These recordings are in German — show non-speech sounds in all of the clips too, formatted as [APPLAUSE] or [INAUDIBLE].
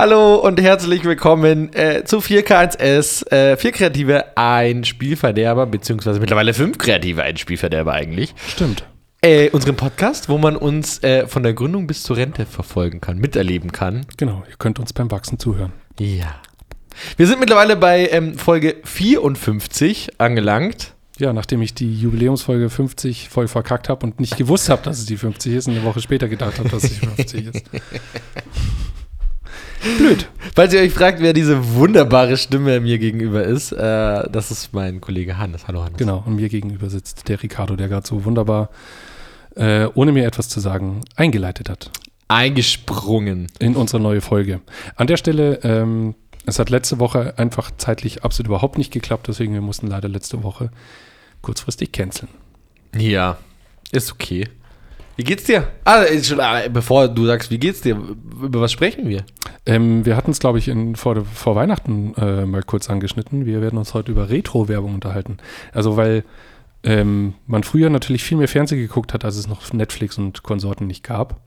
Hallo und herzlich willkommen äh, zu 4K1S. Äh, vier Kreative, ein Spielverderber, beziehungsweise mittlerweile fünf Kreative, ein Spielverderber eigentlich. Stimmt. Äh, unseren Podcast, wo man uns äh, von der Gründung bis zur Rente verfolgen kann, miterleben kann. Genau, ihr könnt uns beim Wachsen zuhören. Ja. Wir sind mittlerweile bei ähm, Folge 54 angelangt. Ja, nachdem ich die Jubiläumsfolge 50 voll verkackt habe und nicht gewusst habe, dass es die 50 ist und eine Woche später gedacht habe, dass es die 50 ist. [LAUGHS] Blöd. Falls ihr euch fragt, wer diese wunderbare Stimme mir gegenüber ist, äh, das ist mein Kollege Hannes. Hallo Hannes. Genau, und mir gegenüber sitzt der Ricardo, der gerade so wunderbar, äh, ohne mir etwas zu sagen, eingeleitet hat. Eingesprungen. In unsere neue Folge. An der Stelle, ähm, es hat letzte Woche einfach zeitlich absolut überhaupt nicht geklappt, deswegen wir mussten leider letzte Woche kurzfristig canceln. Ja, ist okay. Wie geht's dir? Ah, bevor du sagst, wie geht's dir, über was sprechen wir? Ähm, wir hatten es, glaube ich, in, vor, vor Weihnachten äh, mal kurz angeschnitten. Wir werden uns heute über Retro-Werbung unterhalten. Also, weil ähm, man früher natürlich viel mehr Fernsehen geguckt hat, als es noch Netflix und Konsorten nicht gab.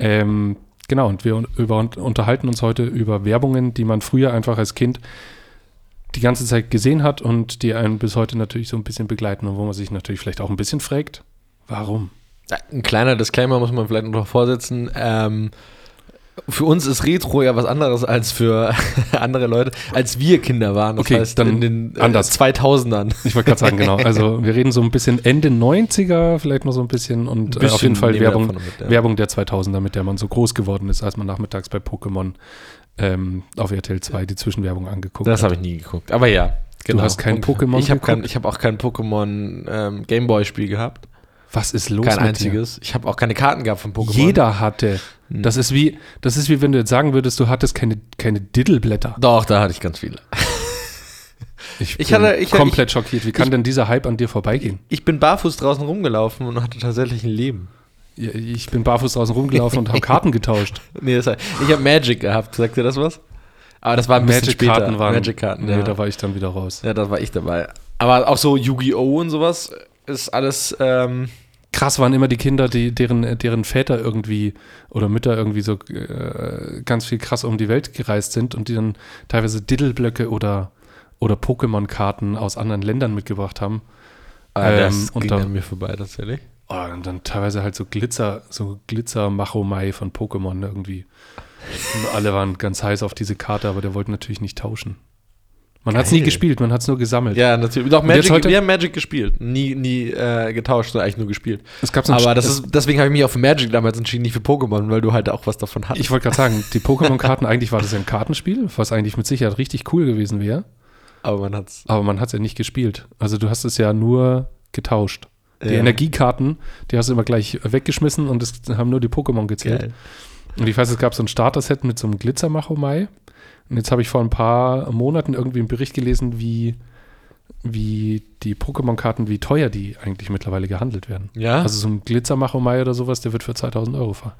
Ähm, genau, und wir über, unterhalten uns heute über Werbungen, die man früher einfach als Kind die ganze Zeit gesehen hat und die einen bis heute natürlich so ein bisschen begleiten und wo man sich natürlich vielleicht auch ein bisschen fragt, warum? Ein kleiner Disclaimer muss man vielleicht noch vorsetzen. Ähm, für uns ist Retro ja was anderes als für [LAUGHS] andere Leute, als wir Kinder waren. Das okay, heißt, dann in den äh, anders. 2000ern. Ich wollte gerade sagen, genau. [LAUGHS] Also wir reden so ein bisschen Ende 90er, vielleicht noch so ein bisschen und ein bisschen äh, auf jeden Fall Werbung, mit, ja. Werbung der 2000er, mit der man so groß geworden ist, als man nachmittags bei Pokémon ähm, auf RTL 2 die Zwischenwerbung angeguckt Das habe ich nie geguckt, aber ja. Genau. Du hast kein Pokémon Ich habe hab auch kein Pokémon ähm, Gameboy-Spiel gehabt. Was ist los? Kein einziges. Dir? Ich habe auch keine Karten gehabt von Pokémon. Jeder hatte. Hm. Das ist wie, das ist wie wenn du jetzt sagen würdest, du hattest keine, keine Diddleblätter. Doch, da hatte ich ganz viele. [LAUGHS] Ich bin ich hatte, ich, komplett ich, schockiert. Wie kann denn dieser Hype an dir vorbeigehen? Ich bin barfuß draußen rumgelaufen und hatte tatsächlich ein Leben. Ja, ich bin barfuß draußen rumgelaufen und habe [LAUGHS] Karten getauscht. Nee, das war, ich habe Magic gehabt. Sagt dir das was? Aber das war ein bisschen Magic später. Karten waren, Magic-Karten, nee, ja. da war ich dann wieder raus. Ja, da war ich dabei. Aber auch so Yu-Gi-Oh! und sowas ist alles ähm, krass waren immer die Kinder, die, deren, deren Väter irgendwie oder Mütter irgendwie so äh, ganz viel krass um die Welt gereist sind und die dann teilweise Diddleblöcke oder, oder Pokémon-Karten aus anderen Ländern mitgebracht haben. Ah, ähm, das ging da, an mir vorbei tatsächlich. Oh, und dann teilweise halt so Glitzer, so Glitzer-Machomai von Pokémon irgendwie. Und alle waren ganz heiß auf diese Karte, aber der wollte natürlich nicht tauschen. Man hat es nie gespielt, man hat es nur gesammelt. Ja, natürlich. Doch, Magic, heute, wir haben Magic gespielt. Nie, nie äh, getauscht, sondern eigentlich nur gespielt. Es gab so Aber das ist, deswegen habe ich mich auf Magic damals entschieden, nicht für Pokémon, weil du halt auch was davon hattest. Ich wollte gerade sagen, die Pokémon-Karten, eigentlich war das ja ein Kartenspiel, was eigentlich mit Sicherheit richtig cool gewesen wäre. Aber man hat's. Aber man hat es ja nicht gespielt. Also du hast es ja nur getauscht. Die ja. Energiekarten, die hast du immer gleich weggeschmissen und es haben nur die Pokémon gezählt. Geil. Und ich weiß, es gab so ein Starter-Set mit so einem Glitzermachomai. Und jetzt habe ich vor ein paar Monaten irgendwie einen Bericht gelesen, wie, wie die Pokémon-Karten, wie teuer die eigentlich mittlerweile gehandelt werden. Ja. Also so ein Glitzermachomai oder sowas, der wird für 2000 Euro ver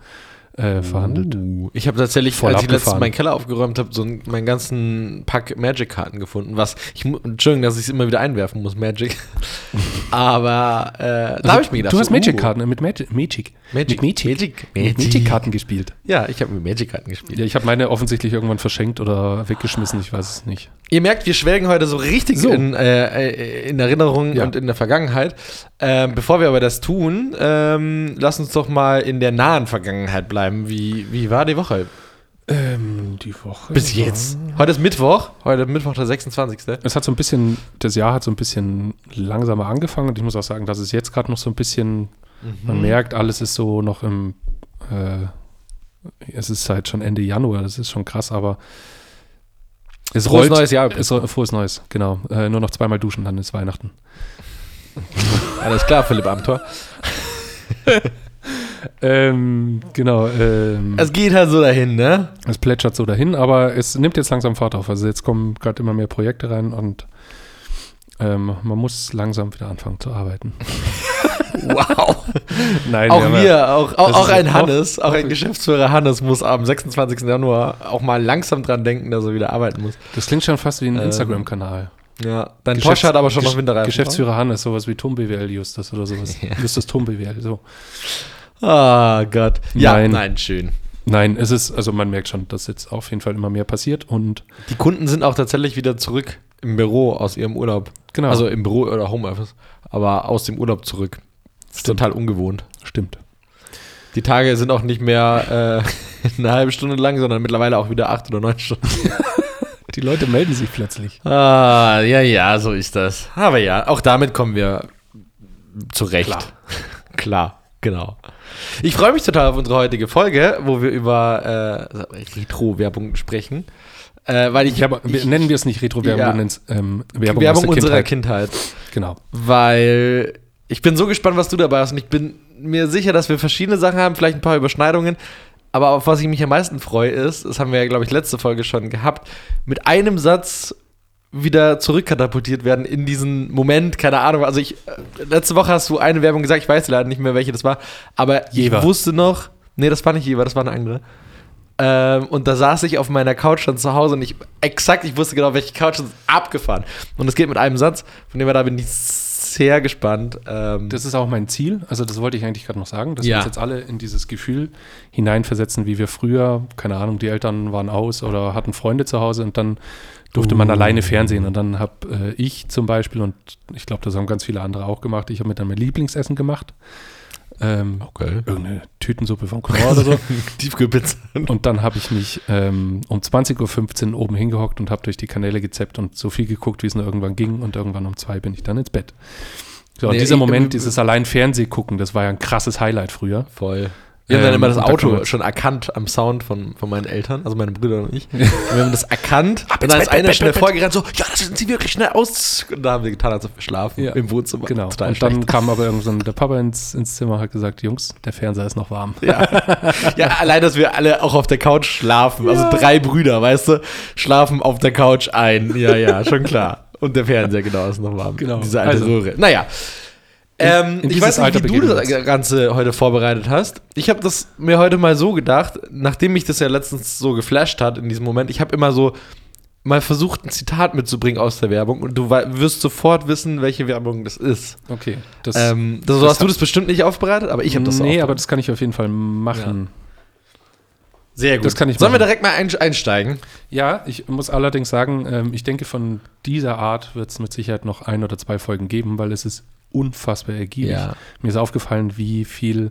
äh, verhandelt. Uh, ich habe tatsächlich, Voll als ich letztens meinen Keller aufgeräumt habe, so einen, meinen ganzen Pack Magic-Karten gefunden. Was, ich, Entschuldigung, dass ich es immer wieder einwerfen muss, Magic. [LAUGHS] Aber äh, also, da habe ich mir gedacht. Du hast Magic-Karten uh. mit Magic. Magic. Magic. Mit Magic. Magic. Magic-Karten gespielt. Ja, ich habe mit Magic-Karten gespielt. Ja, ich habe meine offensichtlich irgendwann verschenkt oder weggeschmissen, ich weiß es nicht. Ihr merkt, wir schwelgen heute so richtig so. In, äh, äh in Erinnerung ja. und in der Vergangenheit. Ähm, bevor wir aber das tun, ähm, lass uns doch mal in der nahen Vergangenheit bleiben. Wie, wie war die Woche? Ähm, die Woche. Bis jetzt. Heute ist Mittwoch. Heute ist Mittwoch, der 26. Es hat so ein bisschen, das Jahr hat so ein bisschen langsamer angefangen und ich muss auch sagen, dass es jetzt gerade noch so ein bisschen, mhm. man merkt, alles ist so noch im, äh, es ist halt schon Ende Januar, das ist schon krass, aber es frohes rollt, neues Jahr. Es, frohes neues, genau. Äh, nur noch zweimal duschen, dann ist Weihnachten. Alles klar, Philipp Amthor. [LAUGHS] ähm, genau. Ähm, es geht halt so dahin, ne? Es plätschert so dahin, aber es nimmt jetzt langsam Fahrt auf. Also jetzt kommen gerade immer mehr Projekte rein und ähm, man muss langsam wieder anfangen zu arbeiten. [LAUGHS] wow. Nein, auch wir, auch, auch, auch ein Hannes, auch ein [LAUGHS] Geschäftsführer Hannes muss am 26. Januar auch mal langsam dran denken, dass er wieder arbeiten muss. Das klingt schon fast wie ein ähm, Instagram-Kanal. Ja, dein Geschäfts Porsche hat aber schon noch Winterreifen. Geschäftsführer Hannes, sowas wie Tom BWL Justus oder sowas. [LAUGHS] Ja. Justus Tom BWL, so. Ah oh Gott. Ja, nein, nein schön. Nein, es ist, also man merkt schon, dass jetzt auf jeden Fall immer mehr passiert und. Die Kunden sind auch tatsächlich wieder zurück im Büro aus ihrem Urlaub. Genau. Also im Büro oder Homeoffice, aber aus dem Urlaub zurück. Das ist total ungewohnt. Stimmt. Die Tage sind auch nicht mehr äh, [LAUGHS] eine halbe Stunde lang, sondern mittlerweile auch wieder acht oder neun Stunden. [LAUGHS] Die Leute melden sich plötzlich. Ah, ja, ja, so ist das. Aber ja, auch damit kommen wir zurecht. Klar. [LAUGHS] Klar, genau. Ich freue mich total auf unsere heutige Folge, wo wir über äh, Retro-Werbung sprechen. Äh, weil ich, habe, ich, nennen wir es nicht Retro-Werbung, Ja. wir nennen es ähm, Werbung, Werbung, unserer Kindheit. Kindheit. Genau. Weil ich bin so gespannt, was du dabei hast. Und ich bin mir sicher, dass wir verschiedene Sachen haben, vielleicht ein paar Überschneidungen. Aber auf was ich mich am meisten freue, ist, das haben wir ja, glaube ich, letzte Folge schon gehabt, mit einem Satz wieder zurückkatapultiert werden in diesen Moment, keine Ahnung. Also ich, äh, letzte Woche hast du eine Werbung gesagt, ich weiß leider nicht mehr, welche das war, aber Jever. ich wusste noch, nee, das war nicht Jever, das war eine andere. Ähm, und da saß ich auf meiner Couch dann zu Hause und ich exakt, ich wusste genau, welche Couch ist abgefahren. Und es geht mit einem Satz, von dem her da bin ich sehr gespannt. Ähm, Das ist auch mein Ziel. Also, das wollte ich eigentlich gerade noch sagen, dass Ja. wir uns jetzt alle in dieses Gefühl hineinversetzen, wie wir früher, keine Ahnung, die Eltern waren aus oder hatten Freunde zu Hause und dann durfte man Uh. alleine Fernsehen. Und dann habe äh, ich zum Beispiel, und ich glaube, das haben ganz viele andere auch gemacht, ich habe mir dann mein Lieblingsessen gemacht. Ähm, okay. Irgendeine Tütensuppe von Knorr oder so. [LAUGHS] Tiefkühlpizza. Und dann habe ich mich ähm, um 20.15 Uhr oben hingehockt und habe durch die Kanäle gezappt und so viel geguckt, wie es nur irgendwann ging. Und irgendwann um zwei bin ich dann ins Bett. So, und Nee, dieser ich- Moment, dieses allein Fernseh gucken, das war ja ein krasses Highlight früher. Voll. Wir haben dann Ähm, immer das und da kann Auto man- schon erkannt am Sound von, von meinen Eltern, also meine Brüder und ich. Und wir haben das erkannt. und ins dann ist einer schnell vorgerannt, so, ja, das sind sie wirklich schnell aus. Und da haben wir getan, als ob wir schlafen Ja. im Wohnzimmer. Genau. Total und dann schlecht. kam aber irgendwann der Papa ins, ins Zimmer und hat gesagt, Jungs, der Fernseher ist noch warm. Ja. ja, [LAUGHS] allein, dass wir alle auch auf der Couch schlafen. Also drei Brüder, weißt du, schlafen auf der Couch ein. Ja, ja, schon klar. Und der Fernseher, genau, ist noch warm. Genau. Diese alte Also. Röhre. Naja. Ähm, ich weiß nicht, Alter wie du wir das. Ganze heute vorbereitet hast. Ich habe das mir heute mal so gedacht, nachdem mich das ja letztens so geflasht hat in diesem Moment. Ich habe immer so mal versucht, ein Zitat mitzubringen aus der Werbung und du wirst sofort wissen, welche Werbung das ist. Okay. Das, Ähm, das, so das hast du das bestimmt nicht aufbereitet, aber ich habe das Nee, auch. aber das kann ich auf jeden Fall machen. Sehr gut. das kann ich Sollen wir machen. direkt mal ein, einsteigen? Ja, ich muss allerdings sagen, ähm, ich denke, von dieser Art wird es mit Sicherheit noch ein oder zwei Folgen geben, weil es ist unfassbar ergiebig. Ja. Mir ist aufgefallen, wie viel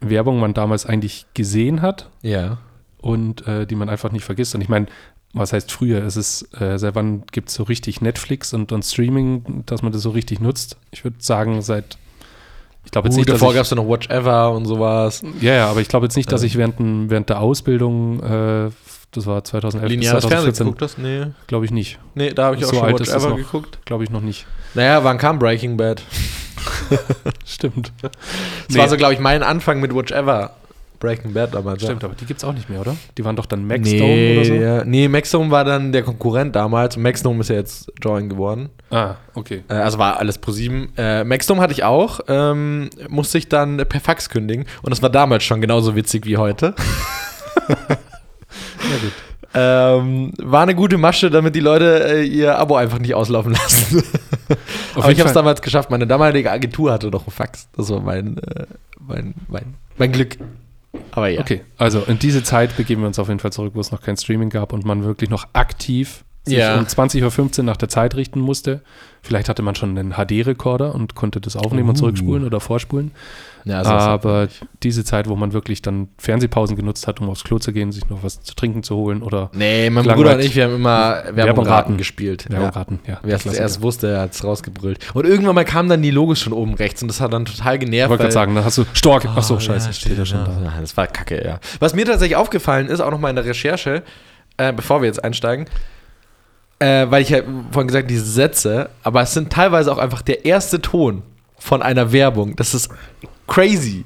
Werbung man damals eigentlich gesehen hat Ja. und äh, die man einfach nicht vergisst. Und ich meine, was heißt früher? Es ist, äh, seit wann gibt es so richtig Netflix und, und Streaming, dass man das so richtig nutzt? Ich würde sagen, seit, ich glaube jetzt Gut, nicht, davor gab es ja noch Watch Ever und sowas. ja, ja, aber ich glaube jetzt nicht, dass Ähm. ich während, während der Ausbildung, äh, das war 2011 Lineares bis Fernsehen 2014, geguckt das? Nee. glaube ich nicht. Nee, da habe ich auch So schon alt Watch Ever noch. geguckt. Glaube ich noch nicht. Naja, wann kam Breaking Bad? [LAUGHS] Stimmt. Das Nee. war so, glaube ich, mein Anfang mit Watch Ever. Breaking Bad damals. Stimmt, aber die gibt es auch nicht mehr, oder? Die waren doch dann ja. Maxdome nee, oder so? Ja. Nee, Maxdome war dann der Konkurrent damals. Maxdome ist ja jetzt Join geworden. Ah, okay. Äh, also war alles pro sieben. Äh, Maxdome hatte ich auch. Ähm, musste ich dann per Fax kündigen. Und das war damals schon genauso witzig wie heute. [LAUGHS] Ja, gut. Ähm, war eine gute Masche, damit die Leute äh, ihr Abo einfach nicht auslaufen lassen. Aber ich habe es damals geschafft. Meine damalige Agentur hatte noch ein Fax. Das war mein, äh, mein, mein, mein Glück. Aber ja. Okay, also in diese Zeit begeben wir uns auf jeden Fall zurück, wo es noch kein Streaming gab und man wirklich noch aktiv sich Ja. um 20.15 Uhr nach der Zeit richten musste. Vielleicht hatte man schon einen HD-Rekorder und konnte das aufnehmen und Uh. zurückspulen oder vorspulen. Ja, so Aber diese Zeit, wo man wirklich dann Fernsehpausen genutzt hat, um aufs Klo zu gehen, sich noch was zu trinken zu holen oder Nee, mein. Bruder und ich, wir haben immer Werbung gespielt. Werbung Ja. raten. Ja, Wer es erst wusste, der hat es rausgebrüllt. Und irgendwann mal kamen dann die Logos schon oben rechts und das hat dann total Ich genervt. wollte gerade sagen, dann hast du Stork. Ach so, Oh, scheiße, ja, steht ja schon da. Ja, Das war kacke, ja. Was mir tatsächlich aufgefallen ist, auch nochmal in der Recherche, äh, bevor wir jetzt einsteigen, äh, weil ich ja vorhin gesagt diese Sätze, aber es sind teilweise auch einfach der erste Ton von einer Werbung. Das ist crazy.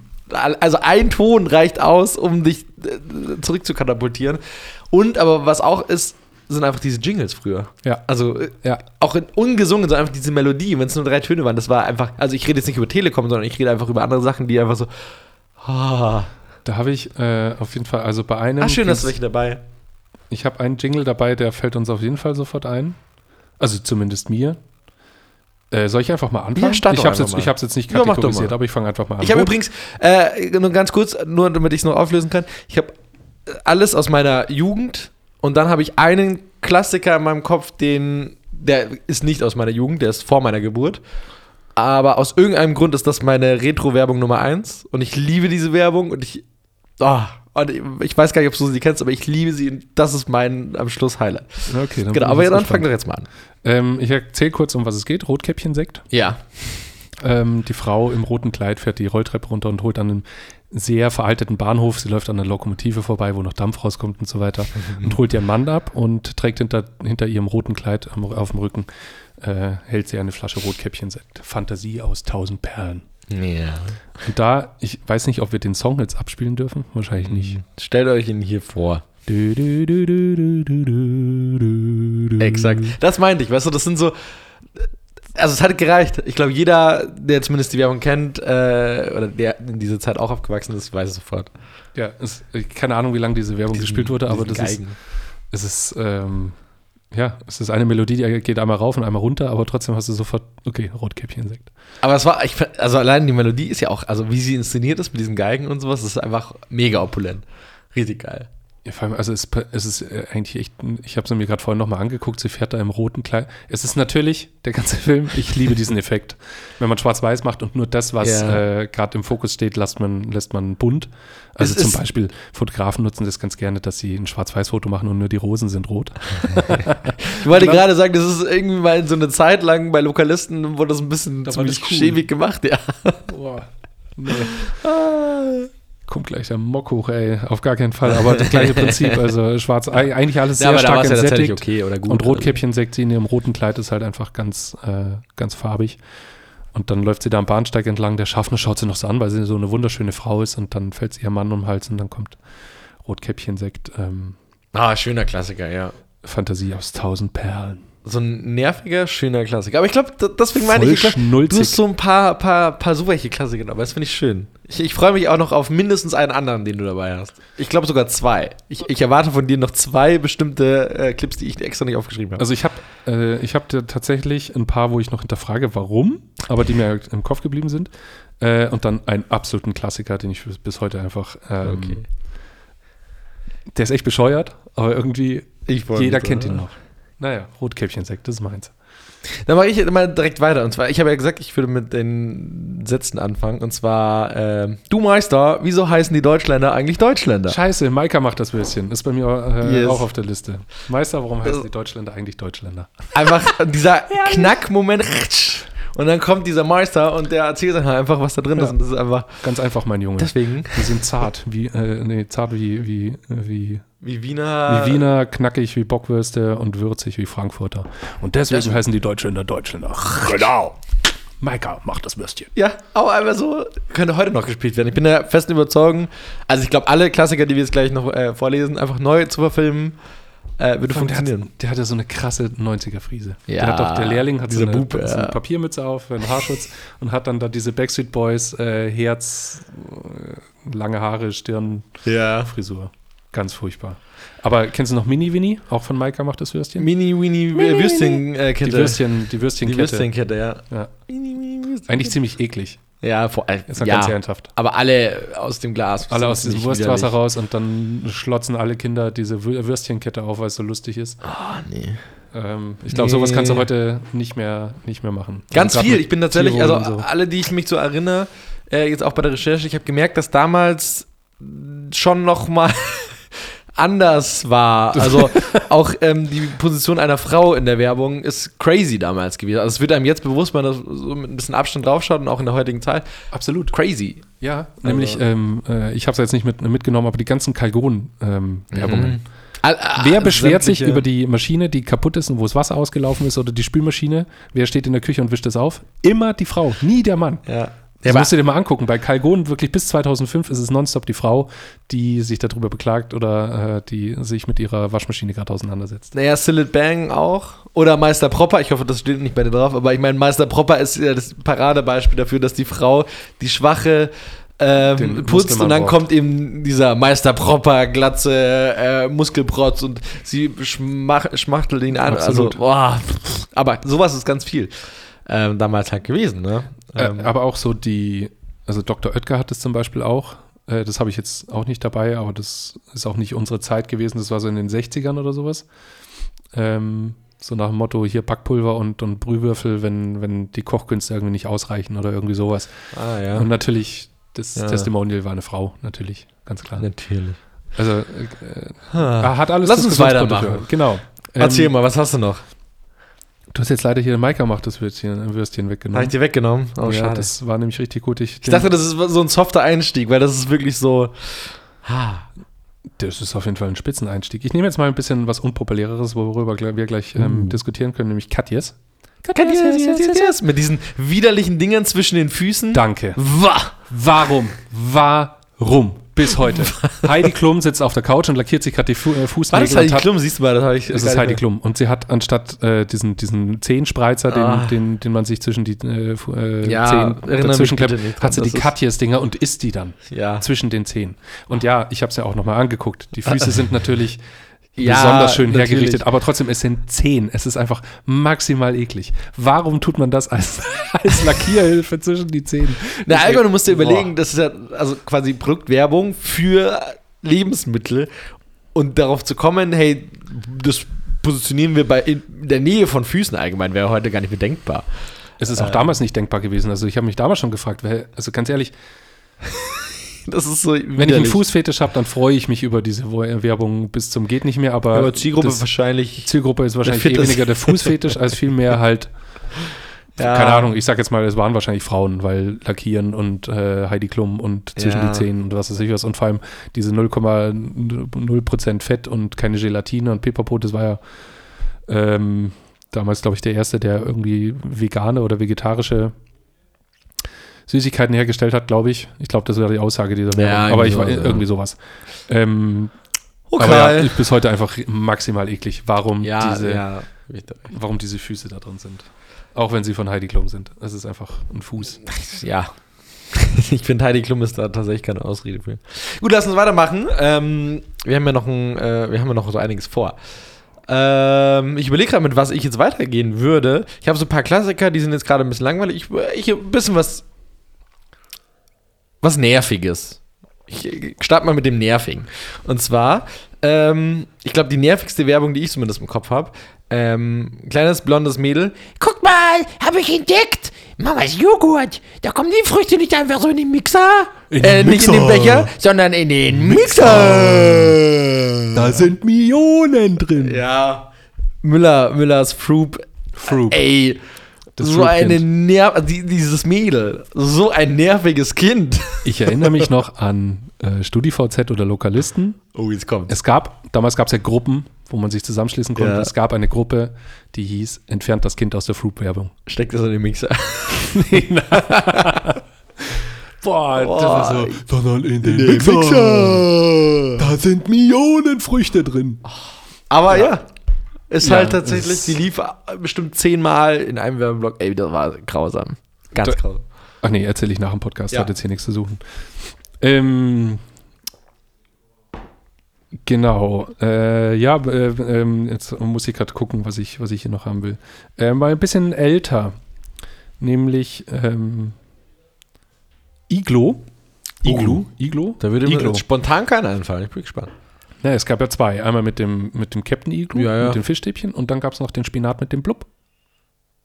Also ein Ton reicht aus, um dich äh, zurückzukatapultieren. Und aber was auch ist, sind einfach diese Jingles früher. Ja. Also äh, Ja. auch in ungesungen, so einfach diese Melodie, wenn es nur drei Töne waren, das war einfach, also ich rede jetzt nicht über Telekom, sondern ich rede einfach über andere Sachen, die einfach so, ah, Da habe ich äh, auf jeden Fall, also bei einem. ah schön, dass du welche dabei. Ich habe einen Jingle dabei, der fällt uns auf jeden Fall sofort ein. Also zumindest mir. Äh, soll ich einfach mal anfangen? Ja, start ich habe es jetzt, ich jetzt nicht Ja, kategorisiert, mal. aber ich fange einfach mal an. Ich habe übrigens, äh, nur ganz kurz, nur damit ich es noch auflösen kann, ich habe alles aus meiner Jugend und dann habe ich einen Klassiker in meinem Kopf, den, der ist nicht aus meiner Jugend, der ist vor meiner Geburt. Aber aus irgendeinem Grund ist das meine Retro-Werbung Nummer eins und ich liebe diese Werbung und ich, oh, und ich weiß gar nicht, ob du sie kennst, aber ich liebe sie und das ist mein am Schluss Highlight. Okay, dann genau, aber dann fang doch jetzt mal an. Ähm, ich erzähle kurz, um was es geht. Rotkäppchen-Sekt. Ja. Ähm, die Frau im roten Kleid fährt die Rolltreppe runter und holt an einem sehr veralteten Bahnhof. Sie läuft an einer Lokomotive vorbei, wo noch Dampf rauskommt und so weiter. und holt ihren Mann ab und trägt hinter, hinter ihrem roten Kleid auf dem Rücken, äh, hält sie eine Flasche Rotkäppchen-Sekt. Fantasie aus tausend Perlen. Ja. Und da, ich weiß nicht, ob wir den Song jetzt abspielen dürfen. Wahrscheinlich nicht. Stellt euch ihn hier vor. Exakt. Das meinte ich, weißt du, das sind so. Also es hat gereicht. Ich glaube, jeder, der zumindest die Werbung kennt, äh, oder der in dieser Zeit auch aufgewachsen ist, weiß es sofort. Ja, es, keine Ahnung, wie lange diese Werbung diesen, gespielt wurde, aber das Geigen. ist. Es ist, ähm, ja, es ist eine Melodie, die geht einmal rauf und einmal runter, aber trotzdem hast du sofort, okay, Rotkäppchen-Sekt. Aber es war, ich, also allein die Melodie ist ja auch, also wie sie inszeniert ist mit diesen Geigen und sowas, ist einfach mega opulent. Richtig geil. Ja, vor allem, also es, es ist äh, eigentlich echt, ich habe es mir gerade vorhin nochmal angeguckt, sie fährt da im roten Kleid. Es ist natürlich, der ganze [LAUGHS] Film, ich liebe diesen Effekt. Wenn man schwarz-weiß macht und nur das, was ja. äh, gerade im Fokus steht, lässt man, lässt man bunt. Also es zum Beispiel, Fotografen nutzen das ganz gerne, dass sie ein Schwarz-Weiß-Foto machen und nur die Rosen sind rot. [LAUGHS] ich wollte gerade sagen, das ist irgendwie mal so eine Zeit lang bei Lokalisten, wurde das ein bisschen da ziemlich cool. schäbig gemacht, ja. Boah. Nee. Ah kommt gleich der Mock hoch, ey. Auf gar keinen Fall. Aber das gleiche [LAUGHS] Prinzip. Also schwarz, eigentlich alles sehr ja, stark entsättigt. Okay oder gut, und Rotkäppchen-Sekt in ihrem roten Kleid ist halt einfach ganz, äh, ganz farbig. Und dann läuft sie da am Bahnsteig entlang. Der Schaffner schaut sie noch so an, weil sie so eine wunderschöne Frau ist. Und dann fällt sie ihr Mann um den Hals und dann kommt Rotkäppchen-Sekt. Ähm, ah, schöner Klassiker, ja. Fantasie aus tausend Perlen so ein nerviger, schöner Klassiker. Aber ich glaube, deswegen meine ich, ich glaub, du hast so ein paar, paar, paar so welche Klassiker dabei. Das finde ich schön. Ich, ich freue mich auch noch auf mindestens einen anderen, den du dabei hast. Ich glaube sogar zwei. Ich, ich, erwarte von dir noch zwei bestimmte äh, Clips, die ich extra nicht aufgeschrieben habe. Also ich habe äh, hab tatsächlich ein paar, wo ich noch hinterfrage, warum, aber die mir im Kopf geblieben sind. Äh, und dann einen absoluten Klassiker, den ich bis heute einfach. Ähm, okay. Der ist echt bescheuert, aber irgendwie jeder kennt ihn noch. Naja, Rotkäppchensekt, das ist meins. Dann mache ich mal direkt weiter. Und zwar, ich habe ja gesagt, ich würde mit den Sätzen anfangen. Und zwar, äh, du Meister, wieso heißen die Deutschländer eigentlich Deutschländer? Scheiße, Maika macht das Würstchen. Ist bei mir äh, yes. auch auf der Liste. Meister, warum heißen die Deutschländer eigentlich Deutschländer? Einfach dieser [LAUGHS] Knackmoment. Und dann kommt dieser Meister und der erzählt dann halt einfach, was da drin ja. ist. Und das ist einfach. Ganz einfach, mein Junge. Deswegen. Die sind zart, wie, äh, nee, zart wie, wie, wie wie Wiener. Wie Wiener, knackig wie Bockwürste und würzig wie Frankfurter. Und deswegen das heißen die Deutschländer Deutschländer. Genau. Maika macht das Würstchen. Ja, aber einfach so könnte heute noch gespielt werden. Ich bin der festen Überzeugung, also ich glaube, alle Klassiker, die wir jetzt gleich noch äh, vorlesen, einfach neu zu verfilmen, äh, würde funktionieren. Der, hat, der hatte so eine krasse 90er-Friese. Ja, der, hat doch, der Lehrling hat so eine, Bube, ja. so eine, Papiermütze auf, einen Haarschutz [LAUGHS] und hat dann da diese Backstreet Boys äh, Herz, äh, lange Haare, Stirn, ja. Frisur. Ganz furchtbar. Aber kennst du noch Mini Winnie? Auch von Maika macht das Würstchen? Mini Winnie äh, Würstchenkette. Die Würstchen, die Würstchenkette. Die Würstchenkette, ja. ja. Mini, Mini, Würstchenkette. Eigentlich ziemlich eklig. Ja, vor allem. Ist ja, ganz ernsthaft. Aber alle aus dem Glas. Alle aus diesem Wurstwasser raus und dann schlotzen alle Kinder diese Würstchenkette auf, weil es so lustig ist. Ah, oh, nee. Ähm, ich glaube, nee. sowas kannst du heute nicht mehr, nicht mehr machen. Ganz also viel. Ich bin tatsächlich, also so. alle, die ich mich so erinnere, äh, jetzt auch bei der Recherche, ich habe gemerkt, dass damals schon noch mal anders war. Also auch ähm, die Position einer Frau in der Werbung ist crazy damals gewesen. Also es wird einem jetzt bewusst, wenn man so mit ein bisschen Abstand draufschaut und auch in der heutigen Zeit. Absolut. Crazy. Ja, also. nämlich, ähm, äh, ich habe es jetzt nicht mit, mitgenommen, aber die ganzen Kalgon-Werbungen. Ähm, mhm. Wer beschwert sich über die Maschine, die kaputt ist und wo das Wasser ausgelaufen ist oder die Spülmaschine? Wer steht in der Küche und wischt es auf? Immer die Frau, nie der Mann. Ja. Ja, musst du dir mal angucken. Bei Calgon wirklich bis 2005 ist es nonstop die Frau, die sich darüber beklagt oder äh, die sich mit ihrer Waschmaschine gerade auseinandersetzt. Naja, Sillet Bang auch. Oder Meister Propper. Ich hoffe, das steht nicht bei dir drauf. Aber ich meine, Meister Propper ist ja das Paradebeispiel dafür, dass die Frau die schwache ähm, putzt und dann braucht. kommt eben dieser Meister Propper, glatze äh, Muskelprotz und sie schmach, schmachtelt ihn an. Also, Absolut. Also, boah. Aber sowas ist ganz viel ähm, damals halt gewesen, ne? Äh, ähm, aber auch so die, also Dr. Oetker hat es zum Beispiel auch. Äh, das habe ich jetzt auch nicht dabei, aber das ist auch nicht unsere Zeit gewesen. Das war so in den 60ern oder sowas. Ähm, so nach dem Motto, hier Backpulver und, und Brühwürfel, wenn, wenn die Kochkünste irgendwie nicht ausreichen oder irgendwie sowas. Ah, ja. Und natürlich, das ja. Testimonial war eine Frau, natürlich, ganz klar. Natürlich. Also, äh, ah. hat alles Lass uns weitermachen. Genau. Erzähl ähm, mal, was hast du noch? Du hast jetzt leider hier Maika macht das Würstchen, Würstchen weggenommen. Habe ich dir weggenommen? Oh, ja, schade. das war nämlich richtig gut. Ich, ich dachte, das ist so ein softer Einstieg, weil das ist wirklich so. Ha. Das ist auf jeden Fall ein Spitzeneinstieg. Ich nehme jetzt mal ein bisschen was Unpopuläreres, worüber wir gleich ähm, uh. diskutieren können, nämlich Katjes. Katjes, yes, yes, yes, Mit diesen widerlichen Dingern zwischen den Füßen. Danke. Wa Warum? Warum? Bis heute. [LAUGHS] Heidi Klum sitzt auf der Couch und lackiert sich gerade die Fu äh, Fußnägel. Was ist Heidi Klum? Siehst du mal, das habe ich. Das ist Heidi Klum. Und sie hat anstatt äh, diesen, diesen Zehenspreizer, den, ah. den, den man sich zwischen die äh, äh ja, Zehen dazwischen klemmt, hat sie die Katjes-Dinger und isst die dann ja. zwischen den Zehen. Und ja, ich habe es ja auch nochmal angeguckt. Die Füße sind natürlich ja, besonders schön natürlich. hergerichtet, aber trotzdem, es sind zehn. Es ist einfach maximal eklig. Warum tut man das als, [LAUGHS] als Lackierhilfe zwischen die Zehen? Na, Alter, du musst dir überlegen, Boah. das ist ja also quasi Produktwerbung für Lebensmittel und darauf zu kommen, hey, das positionieren wir bei in der Nähe von Füßen allgemein, wäre heute gar nicht mehr denkbar. Es ist auch äh, damals nicht denkbar gewesen. Also ich habe mich damals schon gefragt, also ganz ehrlich, [LAUGHS] Das ist so. Wenn ich einen Fußfetisch habe, dann freue ich mich über diese Werbung bis zum geht nicht mehr. Aber, aber Zielgruppe wahrscheinlich. Zielgruppe ist wahrscheinlich eh weniger der Fußfetisch als vielmehr halt. [LAUGHS] Ja. Keine Ahnung, ich sag jetzt mal, es waren wahrscheinlich Frauen, weil Lackieren und äh, Heidi Klum und zwischen ja. die Zähnen und was weiß ich was und vor allem diese 0,0% Fett und keine Gelatine und Pipapo, das war ja ähm, damals, glaube ich, der erste, der irgendwie vegane oder vegetarische Süßigkeiten hergestellt hat, glaube ich. Ich glaube, das wäre die Aussage dieser Werbung. Ja, aber ich war ja. irgendwie sowas. Ähm, okay. Aber ja, bis heute einfach maximal eklig, warum ja, diese, warum diese Füße da drin sind. Auch wenn sie von Heidi Klum sind. Es ist einfach ein Fuß. [LAUGHS] Ja. ich finde, Heidi Klum ist da tatsächlich keine Ausrede für. Gut, lass uns weitermachen. Ähm, wir haben ja noch ein, äh, wir haben ja noch so einiges vor. Ähm, ich überlege gerade, mit was ich jetzt weitergehen würde. Ich habe so ein paar Klassiker, die sind jetzt gerade ein bisschen langweilig. Ich, ich ein bisschen was was Nerviges. Ich starte mal mit dem Nervigen. Und zwar, ähm, ich glaube, die nervigste Werbung, die ich zumindest im Kopf habe, ähm, kleines blondes Mädel. Guck mal, habe ich entdeckt. Mamas Joghurt. Da kommen die Früchte nicht einfach so in den Mixer. In äh, den nicht Mixer. in den Becher, sondern in den Mixer. Da sind Millionen drin. Ja. Müller, Müllers Fruit. Fruit. Ey, das so eine Nerv also dieses Mädel, so ein nerviges Kind. Ich erinnere mich [LAUGHS] noch an äh, StudiVZ oder Lokalisten. Oh, jetzt kommt. Es gab, damals gab es ja Gruppen, wo man sich zusammenschließen konnte. Ja. Es gab eine Gruppe, die hieß Entfernt das Kind aus der Fruit-Werbung. Steckt das in den Mixer? [LAUGHS] nee, Boah, [LAUGHS] Boah, das ist so. Sondern in den, in den Mixer. Mixer. Da sind Millionen Früchte drin. Aber ja, ja ist ja, halt tatsächlich, die lief bestimmt zehnmal in einem Werbeblock. Ey, das war grausam. Ganz da, grausam. Ach nee, erzähle ich nach dem Podcast, ja. hat jetzt hier nichts zu suchen. Ähm, genau. Äh, ja, äh, äh, jetzt muss ich gerade gucken, was ich, was ich hier noch haben will. Äh, mal ein bisschen älter. Nämlich ähm, Iglo. Iglu? Oh, Iglo? Da würde mir spontan keiner einfallen. Ich bin gespannt. Ja, es gab ja zwei. Einmal mit dem, mit dem Captain Iglu, ja, ja. mit den Fischstäbchen und dann gab es noch den Spinat mit dem Blub.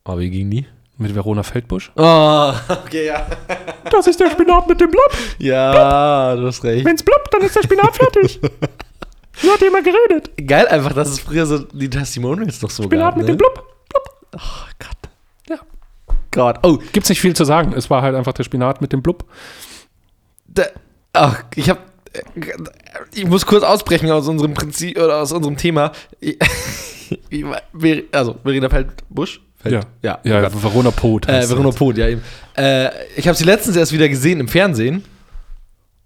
Aber wie ging die? Mit Verona Feldbusch. Oh, [LAUGHS] okay, ja. [LAUGHS] Das ist der Spinat mit dem Blub. Ja, blub. du hast recht. Wenn's blubbt, dann ist der Spinat fertig. [LAUGHS] so hat jemand geredet. Geil einfach, dass es früher so die Testimonials noch so Spinat gab. mit ne? dem Blub. Blub. Oh Gott. Ja. Gott. Oh. Gibt's nicht viel zu sagen. Es war halt einfach der Spinat mit dem Blub. Da, ach, ich habe ich muss kurz ausbrechen aus unserem Prinzip oder aus unserem Thema. [LAUGHS] also, Verena Feldbusch? Feld, ja, ja, ja Verona Pot. Äh, Verona Pot, ja eben. Äh, ich habe sie letztens erst wieder gesehen im Fernsehen.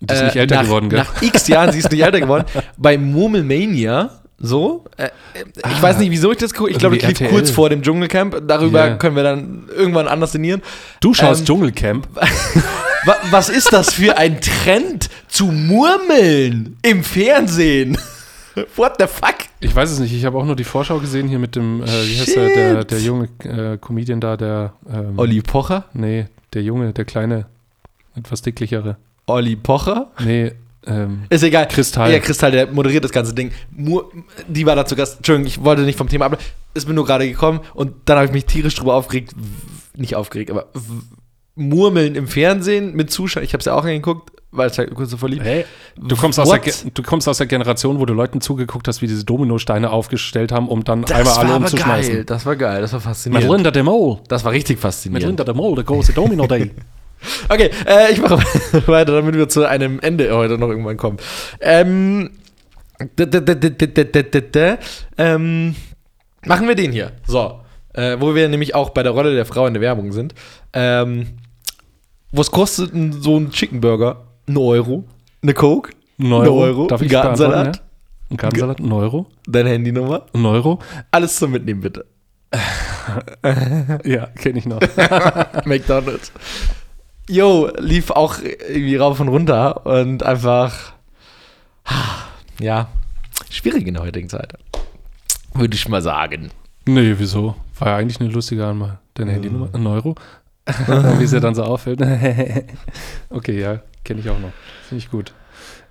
Die ist äh, nicht älter nach, geworden, gell? Nach x Jahren, sie ist nicht älter geworden. [LAUGHS] Bei Murmelmania, so. Äh, ich ah, weiß nicht, wieso ich das gucke. Ich glaube, ich lief kurz vor dem Dschungelcamp. Darüber yeah. können wir dann irgendwann anders sinnieren. Du schaust ähm, Dschungelcamp. [LAUGHS] was ist das für ein Trend zu murmeln im Fernsehen? [LAUGHS] What the fuck? Ich weiß es nicht. Ich habe auch nur die Vorschau gesehen hier mit dem, äh, wie heißt der, der, der junge äh, Comedian da, der. Ähm, Olli Pocher? Nee, der Junge, der kleine, etwas dicklichere. Olli Pocher. Nee, ähm, Ist egal. Kristall. Ja, Kristall, der moderiert das ganze Ding. Mu die war da zu Gast. Entschuldigung, ich wollte nicht vom Thema ab. Ist mir nur gerade gekommen und dann habe ich mich tierisch drüber aufgeregt. Nicht aufgeregt, aber Murmeln im Fernsehen mit Zuschauern. Ich habe es ja auch angeguckt, weil es halt kurz so verliebt. Hä? Du kommst, aus der, du kommst aus der Generation, wo du Leuten zugeguckt hast, wie diese Dominosteine aufgestellt haben, um dann Das einmal alle umzuschmeißen. geil. Das war geil. Das war Mit faszinierend. Linda de Mol. Das war richtig Mit faszinierend. Linda de Mol, der große Domino Day. [LAUGHS] Okay, äh, ich mache [LAUGHS] weiter, damit wir zu einem Ende heute noch irgendwann kommen. Ähm, ähm, machen wir den hier. So. Äh, wo wir nämlich auch bei der Rolle der Frau in der Werbung sind. Ähm, was kostet ein, so ein Chicken Burger? Ein Euro? Eine Coke? Ein Euro? Eine Euro? Darf ich Gartensalat? Ja? Ein Gartensalat? Ein Euro? Deine Handynummer? Ein Euro? Alles zum Mitnehmen, bitte. [LAUGHS] ja, kenne ich noch. [LAUGHS] McDonalds. Jo, lief auch irgendwie rauf und runter und einfach, ja, schwierig in der heutigen Zeit. Würde ich mal sagen. nee, wieso? War ja eigentlich eine lustige Anmal. Deine Handynummer? Ein Euro? [LAUGHS] Wie es ja dann so auffällt. [LAUGHS] okay, ja, kenne ich auch noch. Finde ich gut.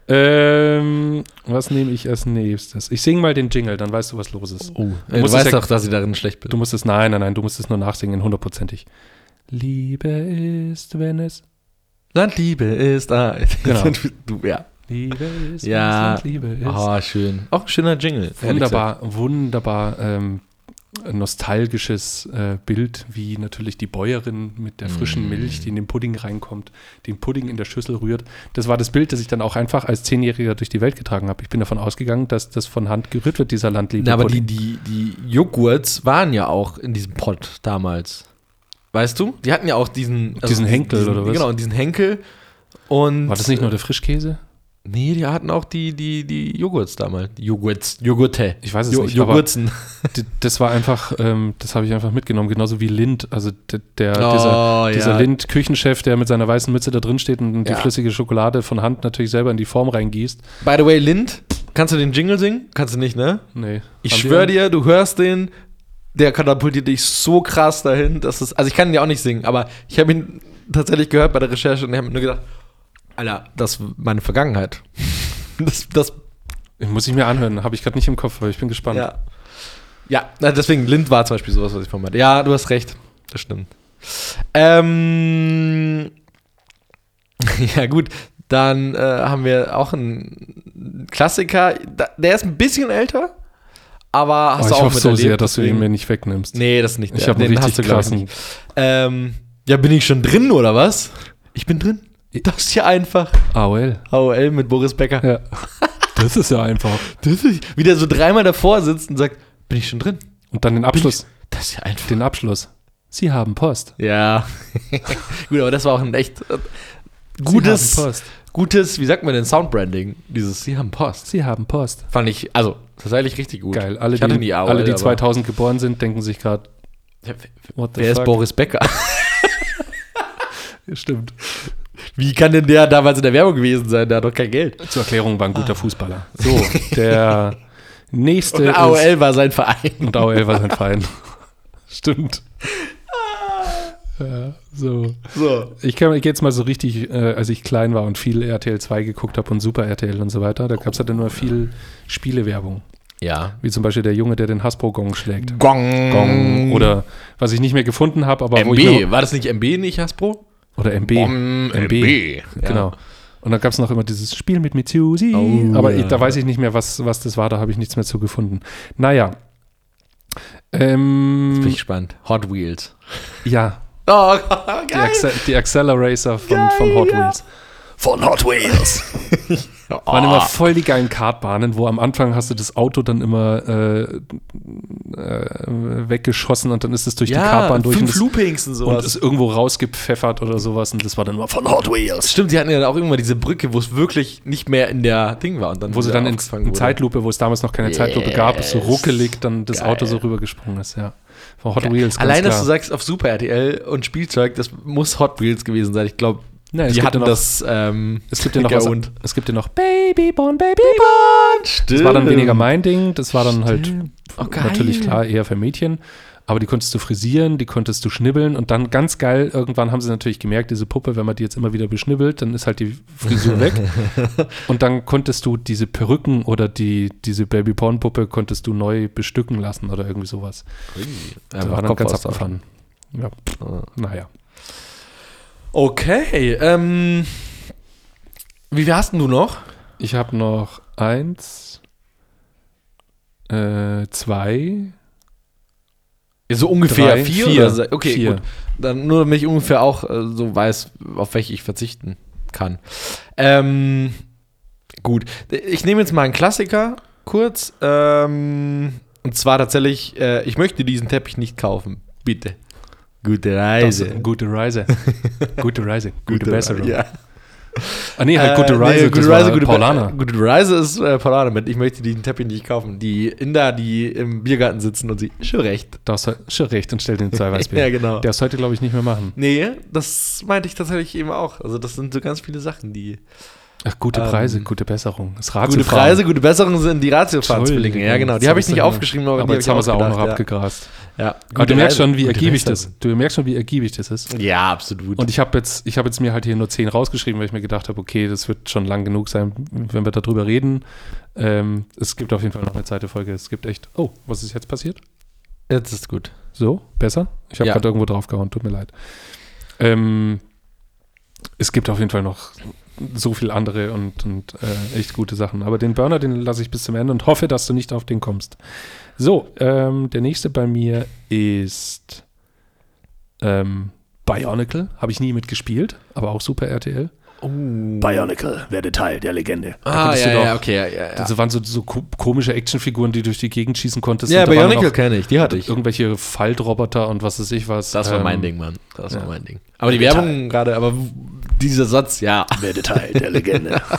Ähm, was nehme ich als nächstes? Ich singe mal den Jingle, dann weißt du, was los ist. Oh, Du du, weißt ja- doch, dass ich darin schlecht bin. Du musst es, nein, nein, nein, du musst es nur nachsingen, hundertprozentig. Liebe ist, wenn es, Landliebe ist [LAUGHS] da. Genau. Du, ja. Liebe ist, Ja. wenn es Liebe ist. Oh, schön. Auch ein schöner Jingle. wunderbar, wunderbar ähm, nostalgisches äh, Bild, wie natürlich die Bäuerin mit der frischen Mm. Milch, die in den Pudding reinkommt, den Pudding in der Schüssel rührt. Das war das Bild, das ich dann auch einfach als Zehnjähriger durch die Welt getragen habe. Ich bin davon ausgegangen, dass das von Hand gerührt wird, dieser Landliebe. Na, aber die, die, die Joghurts waren ja auch in diesem Pott damals. Weißt du? Die hatten ja auch diesen. Diesen Henkel, diesen, oder was? Genau, diesen Henkel. Und war das nicht nur der Frischkäse? Nee, die hatten auch die, die, die Joghurts damals. Joghurts. Joghurte. Ich weiß es Jo nicht. D- Das war einfach, ähm, das habe ich einfach mitgenommen, genauso wie Lind, also d- der, Oh, dieser, ja. dieser Lind-Küchenchef, der mit seiner weißen Mütze da drin steht und die Ja. flüssige Schokolade von Hand natürlich selber in die Form reingießt. By the way, Lind, kannst du den Jingle singen? Kannst du nicht, ne? Nee. Ich schwöre dir, du hörst den, der katapultiert dich so krass dahin, dass es. Also ich kann ihn ja auch nicht singen, aber ich habe ihn tatsächlich gehört bei der Recherche und ich habe mir nur gedacht, Alter, das ist meine Vergangenheit. [LAUGHS] Das, das, Muss ich mir anhören, habe ich gerade nicht im Kopf, aber ich bin gespannt. ja. Ja, deswegen, Lind war zum Beispiel sowas, was ich von meinte. Ja, du hast recht. Das stimmt. Ähm, [LAUGHS] ja, gut. Dann äh, haben wir auch einen Klassiker. Der ist ein bisschen älter, aber Oh, hast ich du auch hoffe so sehr, dass du ihn mir nicht wegnimmst. Nee, das ist nicht ich habe einen Den richtig hast du, ich, krassen. Ähm, ja, bin ich schon drin oder was? Ich bin drin. Das ist ja einfach. AOL. AOL mit Boris Becker. Ja. Das ist ja einfach. Das ist, wie der so dreimal davor sitzt und sagt, bin ich schon drin? Und dann den Abschluss. Das ist ja einfach. Den Abschluss. Sie haben Post. Ja. [LAUGHS] Gut, aber das war auch ein echt äh, Sie gutes, haben Post. Gutes, wie sagt man denn, Soundbranding. Dieses, sie haben Post. Sie haben Post. Fand ich, also, tatsächlich richtig gut. Geil. Alle, ich die, nie AOL, alle, die aber- 2000 geboren sind, denken sich gerade, the Wer ist? Boris Becker? [LAUGHS] Stimmt. Wie kann denn der damals in der Werbung gewesen sein? Der hat doch kein Geld. Zur Erklärung war ein guter Fußballer. So, der [LAUGHS] nächste Und AOL war sein Verein. ist, und AOL war sein Verein. [LAUGHS] Stimmt. Ja, so. So. Ich, kann- ich gehe jetzt mal so richtig, äh, als ich klein war und viel RTL 2 geguckt habe und Super RTL und so weiter, da gab es halt dann immer viel Spielewerbung. Ja. Wie zum Beispiel der Junge, der den Hasbro-Gong schlägt. Gong. Gong. Oder was ich nicht mehr gefunden habe, aber wo ich MB. noch, War das nicht MB, nicht Hasbro? Oder MB. Bom, MB. Ja. Genau. Und dann gab es noch immer dieses Spiel mit Mitsusi. Oh, aber ja. ich, da weiß ich nicht mehr, was, was das war, da habe ich nichts mehr zu gefunden. Naja. Ähm, Bin ich gespannt. Hot Wheels. ja, Oh, [LAUGHS] die, geil. Acce die Accelerator von, von Hot ja. Wheels. Von Hot Wheels. [LAUGHS] Waren immer voll die geilen Kartbahnen, wo am Anfang hast du das Auto dann immer äh, äh, weggeschossen und dann ist es durch die Kartbahn durch und, fünf es, Loopings und und sowas. ist irgendwo rausgepfeffert oder sowas und das war dann immer von Hot Wheels. Stimmt, die hatten ja auch irgendwann diese Brücke, wo es wirklich nicht mehr in der Ding war. Und dann Wo sie dann in, in. Zeitlupe, wo es damals noch keine Zeitlupe gab, so Yes. ruckelig dann das Geil. Auto so rübergesprungen ist, ja. Von Hot. Wheels, Allein, dass du sagst, auf Super RTL und Spielzeug, das muss Hot Wheels gewesen sein. Ich glaube, es die gibt hatten ja noch- das. Ähm, Es gibt ja noch was, es gibt ja noch Babyborn, Babyborn. Stimmt. Das war dann weniger mein Ding, das war dann halt Oh, geil. natürlich klar eher für Mädchen. Aber die konntest du frisieren, die konntest du schnibbeln und dann ganz geil, irgendwann haben sie natürlich gemerkt, diese Puppe, wenn man die jetzt immer wieder beschnibbelt, dann ist halt die Frisur weg. [LAUGHS] und dann konntest du diese Perücken oder die, diese Baby-Porn-Puppe konntest du neu bestücken lassen oder irgendwie sowas. Ui, Da war dann ganz abgefahren. Ja, Ah. naja. Okay, ähm, wie viel hast denn du noch? Ich habe noch eins, äh, zwei, So ungefähr Drei, vier? vier. Oder? Okay, Vier. gut. Dann nur, damit ich ungefähr auch äh, so weiß, auf welche ich verzichten kann. Ähm, gut. Ich nehme jetzt mal einen Klassiker kurz. Ähm, und zwar tatsächlich, äh, ich möchte diesen Teppich nicht kaufen. Bitte. Gute das, Reise. [LAUGHS] gute Reise. gute Reise, gute, Besserung. Ja. Ah nee, halt Äh, gute nee, Reise, gute das Reise, war gute Paulaner. Be- Gute Reise ist äh, Paulaner mit. Ich möchte diesen Teppich nicht kaufen. Die Inder, die im Biergarten sitzen und sie, schon recht. Da hast du schon recht und stell den zwei Weißbier. [LAUGHS] Ja, genau. Der ist heute, glaube ich, nicht mehr machen. Nee, das meinte ich tatsächlich eben auch. Also das sind so ganz viele Sachen, die. Ach, gute Ähm, Preise, gute Besserung. Das Gute. Preise, gute Besserungen sind die. Entschuldigung, Ja, genau. Die habe ich nicht aufgeschrieben, aber, Aber die jetzt hab haben wir ich sie auch noch abgegrast. Ja, ja. Aber Gute du merkst schon, wie ergiebig das. Du merkst schon, wie ergiebig das ist. Ja, absolut. Und ich habe jetzt, ich habe jetzt mir halt hier nur zehn rausgeschrieben, weil ich mir gedacht habe, okay, das wird schon lang genug sein, wenn wir darüber reden. Ähm, es gibt auf jeden Fall noch eine zweite Folge. Es gibt echt. Oh, was ist jetzt passiert? Jetzt ist gut. So, besser? Ich habe Ja. gerade irgendwo drauf gehauen, tut mir leid. Ähm, es gibt auf jeden Fall noch so viel andere und, und äh, echt gute Sachen. Aber den Burner, den lasse ich bis zum Ende und hoffe, dass du nicht auf den kommst. So, ähm, der nächste bei mir ist ähm, Bionicle. Habe ich nie mitgespielt, aber auch Super RTL. Oh. Bionicle werde Teil der Legende. Ah, ja, du ja, doch- okay, ja, ja. Das waren so, so ko komische Actionfiguren, die durch die Gegend schießen konntest. ja, Bionicle kenne ich, die hatte ich. Irgendwelche Faltroboter und was weiß ich was. Das war Ähm, mein Ding, Mann. Das war ja. mein Ding. Aber die Werbung gerade, aber dieser Satz, ja. Werde Teil der Legende. [LAUGHS]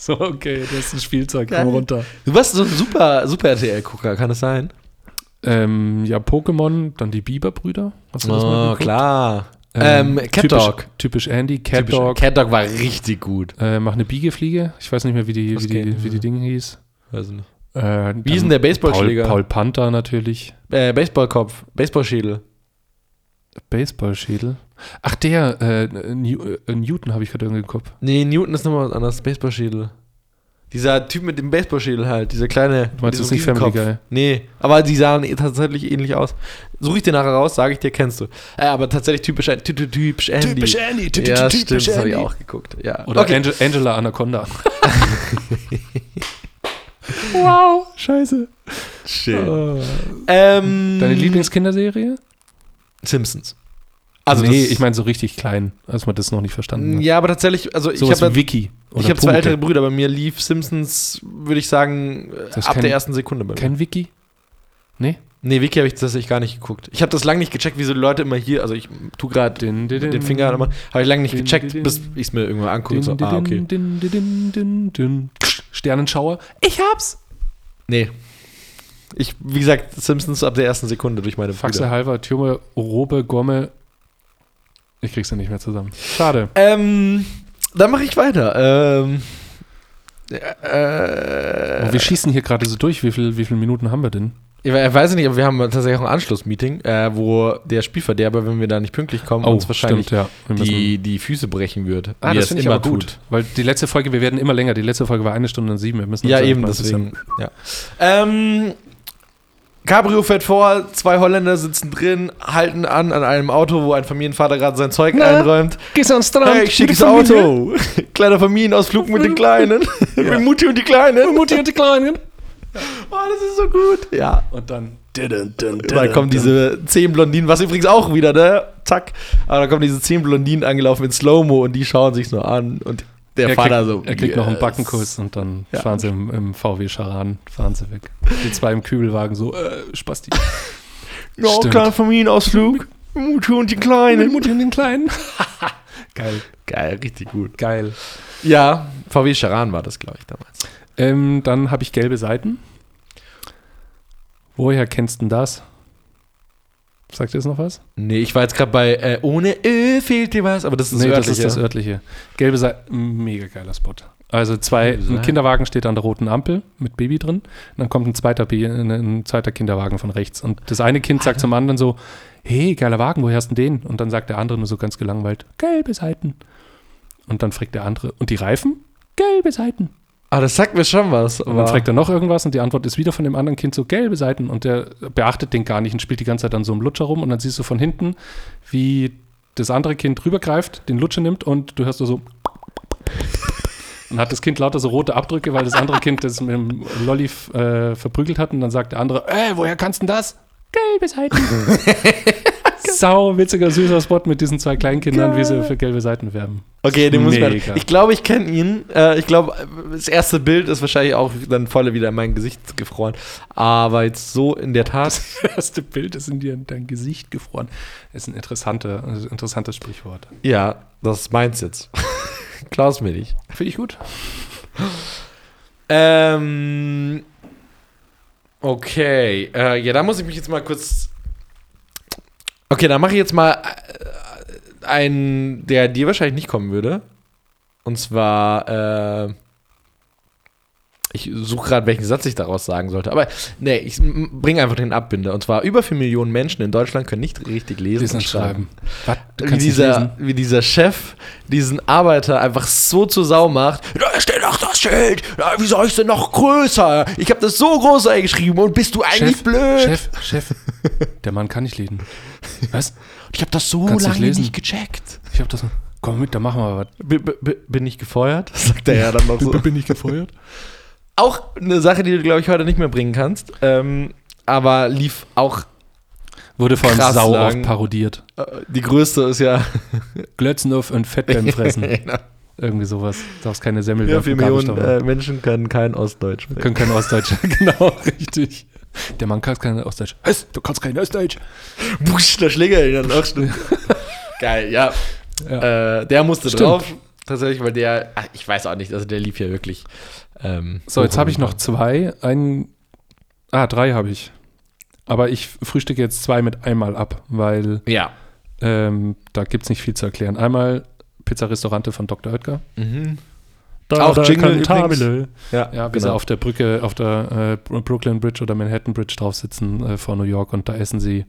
[LAUGHS] So, okay, das ist ein Spielzeug, Geil. komm runter. Du warst so ein super, super RTL-Gucker, kann das sein? Ähm, ja, Pokémon, dann die Biber-Brüder. Hast du das mal Oh, geguckt? klar. Ähm, Cat typisch, Dog. Typisch Andy, Cat Typisch. Dog. Cat Dog war richtig gut. Äh, mach eine Biegefliege. Ich weiß nicht mehr, wie die, Das wie die, ich, wie die ja. Ding hieß. Weiß nicht. Äh, Wie ist denn der Baseballschläger? Paul, Paul Panther natürlich. Äh, Baseballkopf, Baseballschädel. Baseballschädel. Ach, der, äh, New, äh, Newton habe ich gerade irgendwie im Kopf. Nee, Newton ist nochmal was anderes. Baseballschädel. Dieser Typ mit dem Baseballschädel halt, dieser kleine. Du meinst mit jetzt nicht Family. Guy? Nee, aber die sahen eh tatsächlich ähnlich aus. Suche ich dir nachher raus, sage ich dir, kennst du. Äh, aber tatsächlich typisch, ty- ty- typisch Andy. Typisch Andy. ty- ty- Ja, typisch stimmt, das habe ich Andy. auch geguckt. Ja. Oder okay. Angel, Angela Anaconda. [LAUGHS] wow, scheiße. Schön. Oh. Ähm, Deine Lieblingskinderserie? Simpsons. Also nee, das- ich meine so richtig klein, als man das noch nicht verstanden hat. Ja, aber tatsächlich, also ich Sowas habe Wiki. ich habe zwei ältere Brüder, bei mir lief Simpsons, würde ich sagen, Das ab kein- der ersten Sekunde bei mir. Kein Wiki? Nee? Nee, Wiki habe ich tatsächlich gar nicht geguckt. Ich habe das lange nicht gecheckt, wie so die Leute immer hier, also ich tu gerade din, den din. Finger habe ich lange nicht gecheckt, din, bis ich es mir irgendwann angucke und so, Din, ah, okay. din. Sternenschauer. Ich hab's. Nee. Ich, wie gesagt, Simpsons ab der ersten Sekunde durch meine Faxe, Brüder. Halver, Türme, Robe, Gomme. Ich krieg's ja nicht mehr zusammen. Schade. Ähm, dann mache ich weiter. Ähm, äh, Oh, wir schießen hier gerade so durch. Wie, viel, wie viele Minuten haben wir denn? Ich we- weiß nicht, aber wir haben tatsächlich auch ein Anschlussmeeting, äh, wo der Spielverderber, wenn wir da nicht pünktlich kommen, uns wahrscheinlich Oh, ja. Die, die Füße brechen wird. ah, das finde ich immer gut. Weil die letzte Folge, wir werden immer länger. Die letzte Folge war eine Stunde und sieben. Wir müssen Ja, eben, mal ein bisschen- deswegen. Ja. Ähm, Cabrio fährt vor, zwei Holländer sitzen drin, halten an an einem Auto, wo ein Familienvater gerade sein Zeug einräumt. Gehst du ans Strand? Hey, schickes Auto. [LAUGHS] Kleiner Familienausflug mit den [LAUGHS] Kleinen. mit Mutti und die Kleinen. Mutti und die Kleinen. Oh, das ist so gut. Ja. Und dann. Dann kommen diese zehn Blondinen, was übrigens auch wieder, ne? Zack. Aber dann kommen diese zehn Blondinen angelaufen in Slow-Mo und die schauen sich nur an. Und der Er Vater kriegt, so. er kriegt noch einen yes. Backenkuss und dann Ja. fahren sie im, im VW Charan, fahren sie weg. Die zwei im Kübelwagen so, äh, Spasti. [LAUGHS] Ja, kleiner Familienausflug. Mutti und die Kleinen. Mutti und den Kleinen. [LAUGHS] Geil, Geil, richtig gut. geil. Ja, VW Charan war das, glaube ich, damals. Ähm, dann habe ich gelbe Seiten. Woher kennst du das? Sagt ihr das noch was? Nee, ich war jetzt gerade bei äh, Ohne Ö fehlt dir was, aber das ist nee, das ist das örtliche. Gelbe Seiten, mega geiler Spot. Also zwei, ein Kinderwagen steht an der roten Ampel mit Baby drin. Und dann kommt ein zweiter, äh, ein zweiter Kinderwagen von rechts. Und das eine Kind sagt zum anderen so, hey, geiler Wagen, woher hast du denn den? Und dann sagt der andere nur so ganz gelangweilt, gelbe Seiten. Und dann fragt der andere, und die Reifen? Gelbe Seiten. Ah, das sagt mir schon was. Und dann fragt er noch irgendwas und die Antwort ist wieder von dem anderen Kind so gelbe Seiten und der beachtet den gar nicht und spielt die ganze Zeit dann so im Lutscher rum und dann siehst du von hinten, wie das andere Kind rübergreift, den Lutscher nimmt und du hörst nur so und hat das Kind lauter so rote Abdrücke, weil das andere Kind das mit dem Lolli äh, verprügelt hat und dann sagt der andere, äh, woher kannst du denn das? Gelbe Seiten. [LAUGHS] Sau witziger, süßer Spot mit diesen zwei Kleinkindern, wie sie für gelbe Seiten werben. Okay, den muss man. Mega. Ich glaube, ich kenne ihn. Äh, ich glaube, das erste Bild ist wahrscheinlich auch dann voll wieder in mein Gesicht gefroren. Aber jetzt so in der Tat. Das [LAUGHS] erste Bild ist in dir in dein Gesicht gefroren. Ist ein interessanter, ein interessantes Sprichwort. Ja, das ist meins jetzt. [LAUGHS] Klaus mir nicht. Finde ich gut. Ähm. Okay. Äh, ja, da muss ich mich jetzt mal kurz. Okay, dann mache ich jetzt mal äh, einen, der dir wahrscheinlich nicht kommen würde. Und zwar, äh, ich suche gerade, welchen Satz ich daraus sagen sollte. Aber nee, ich bringe einfach den Abbinder. Und zwar, über 4 Millionen Menschen in Deutschland können nicht richtig lesen, Lesen und schreiben. Du Wie nicht dieser, wie dieser Chef diesen Arbeiter einfach so zu Sau macht. Da steht doch das Schild. Ja, wie soll ich denn noch größer? Ich habe das so groß eingeschrieben und bist du eigentlich Chef, blöd? Chef, Chef. Der Mann kann nicht lesen. Was? Ich habe das so Kannst nicht lange lesen? nicht gecheckt. Ich habe das. Komm mit, dann machen wir was. B bin ich gefeuert? [LAUGHS] Sagt er ja dann noch so. Bin ich gefeuert? Auch eine Sache, die du, glaube ich, heute nicht mehr bringen kannst. Ähm, aber lief auch. Wurde vor allem sau lang. oft parodiert. Äh, die größte ist ja. [LAUGHS] Glötzen auf und Fett beim Fressen. [LAUGHS] Irgendwie sowas. Du darfst keine Semmel Ja, beim 4 Vokabelstoff Millionen äh, Menschen können kein Ostdeutsch. sprechen. Können kein Ostdeutscher. [LAUGHS] genau, richtig. Der Mann kann kein Ostdeutsch. Was? Du kannst kein Ostdeutsch. Busch, der Schläger auch stimmt. Geil, ja. Ja. Äh, der musste Stimmt. drauf, tatsächlich, weil der, ach, ich weiß auch nicht, also der lief ja wirklich. Ähm, So, jetzt habe ich noch zwei. Einen, ah, drei habe ich. Aber ich frühstücke jetzt zwei mit einmal ab, weil Ja. ähm, da gibt es nicht viel zu erklären. Einmal Pizza-Restaurante von Dr. Oetker. Mhm. Da, Auch da Jingle Cantabile. Ja, Ja, wie sie auf der Brücke, auf der äh, Brooklyn Bridge oder Manhattan Bridge drauf sitzen äh, vor New York und da essen sie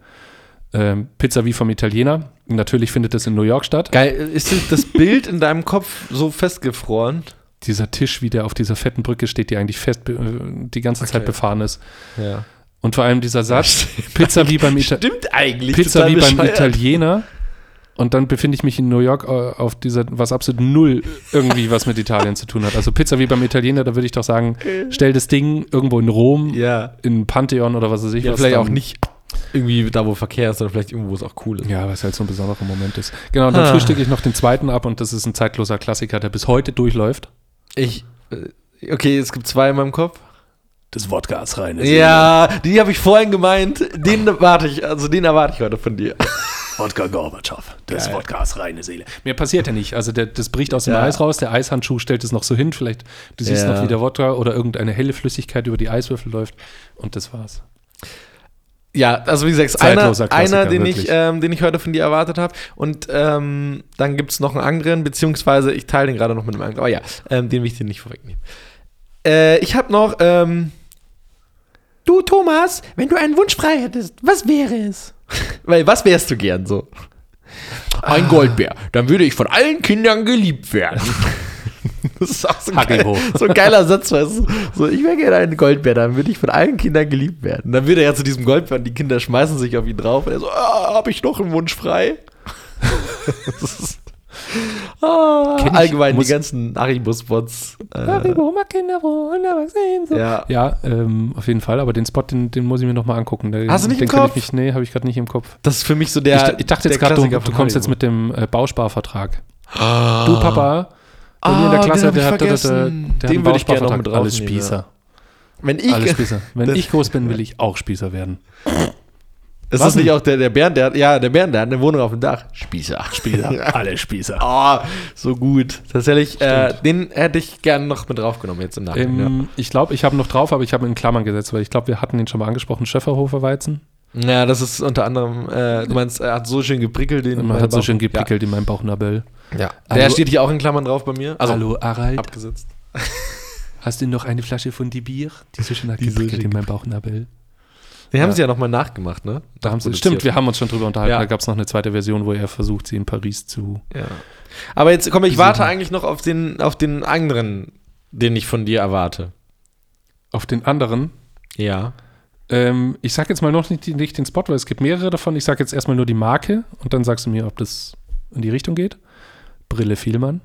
ähm, Pizza wie vom Italiener. Natürlich findet das in New York statt. Geil, ist das Bild in deinem Kopf so festgefroren? Dieser Tisch, wie der auf dieser fetten Brücke steht, die eigentlich fest die ganze Zeit Okay. befahren ist. Ja. Und vor allem dieser Satz, Pizza wie beim Ita Stimmt eigentlich. Pizza wie beim. Italiener. Und dann befinde ich mich in New York äh, auf dieser, was absolut null irgendwie was mit Italien zu tun hat. Also Pizza wie beim Italiener, da würde ich doch sagen, stell das Ding irgendwo in Rom, Ja. in Pantheon oder was weiß ich ja was. vielleicht auch nicht irgendwie da, wo Verkehr ist, sondern vielleicht irgendwo, wo es auch cool ist. Ja, was halt so ein besonderer Moment ist. Genau, und dann Ah. frühstücke ich noch den zweiten ab und das ist ein zeitloser Klassiker, der bis heute durchläuft. Ich, äh, okay, es gibt zwei in meinem Kopf. Das Wodka ist rein. Ja, die habe ich vorhin gemeint. Den erwarte ich, also den erwarte ich heute von dir. Wodka Gorbatschow. Das Geil. Wodka ist reine Seele. Mehr passiert ja nicht. Also der, das bricht aus dem Ja. Eis raus, der Eishandschuh stellt es noch so hin, vielleicht du siehst Ja. noch, wie der Wodka oder irgendeine helle Flüssigkeit über die Eiswürfel läuft und das war's. Ja, also wie gesagt, einer, einer den, ich, ähm, den ich heute von dir erwartet habe. Und ähm, dann gibt es noch einen anderen, beziehungsweise ich teile den gerade noch mit einem anderen. Aber ja, ähm, den will ich dir nicht vorwegnehmen. Äh, ich habe noch, ähm, du Thomas, wenn du einen Wunsch frei hättest, was wäre es? [LAUGHS] Weil, was wärst du gern so? Ein Goldbär. Dann würde ich von allen Kindern geliebt werden. [LAUGHS] [LAUGHS] Das ist auch so geil, so ein geiler [LAUGHS] Satz, weißt du? So, ich wäre gerne ein Goldbär, dann würde ich von allen Kindern geliebt werden. Dann würde er ja zu diesem Goldbär und die Kinder schmeißen sich auf ihn drauf und er so, ah, habe ich noch einen Wunsch frei? [LAUGHS] das ist, ah, ich- allgemein muss- die ganzen Haribo-Spots. Äh, ja. Ja, ähm, auf jeden Fall, aber den Spot, den, den muss ich mir nochmal angucken. Den, Hast du nicht den im Kopf? Ich mich, nee, habe ich gerade nicht im Kopf. Das ist für mich so der. ich, ich dachte jetzt gerade, du, du kommst jetzt mit dem äh, Bausparvertrag. Ah. Du, Papa, bei mir in Ah, der den Klasse, der hat, der, der, der Den hat würde ich gerne noch mit Alles rausnehmen, Spießer. Wenn ich. Alles Spießer. Wenn ich groß bin, will ich auch Spießer werden. ist Was das nicht auch der, der Bernd, der hat, ja, der Bernd, der hat eine Wohnung auf dem Dach. Spießer. Spießer. [LAUGHS] Alle Spießer. Oh, so gut. Tatsächlich, äh, den hätte ich gerne noch mit draufgenommen jetzt im Nachhinein. Ähm, Ich glaube, ich habe ihn noch drauf, aber ich habe ihn in Klammern gesetzt, weil ich glaube, wir hatten ihn schon mal angesprochen, Schöfferhofer Weizen. Ja. ja, das ist unter anderem, äh, du meinst, er hat so schön geprickelt. Den Man hat so schön geprickelt in meinem Bauchnabel. Ja. ja. Hallo. Der steht hier auch in Klammern drauf bei mir. Also Hallo, Harald. abgesetzt. [LAUGHS] Hast du noch eine Flasche von die Bier? Die so schön hat geprickelt schön in meinem Bauchnabel. Die haben Ja. sie ja nochmal nachgemacht, ne? Da haben sie, stimmt, wir haben uns schon drüber unterhalten. Ja. Da gab es noch eine zweite Version, wo er versucht, sie in Paris zu. Ja. Aber jetzt komm, ich Besuchen. warte eigentlich noch auf den, auf den anderen, den ich von dir erwarte. Auf den anderen. Ja. Ähm, ich sag jetzt mal noch nicht, nicht den Spot, weil es gibt mehrere davon. Ich sag jetzt erstmal nur die Marke und dann sagst du mir, ob das in die Richtung geht. Brille Vielmann.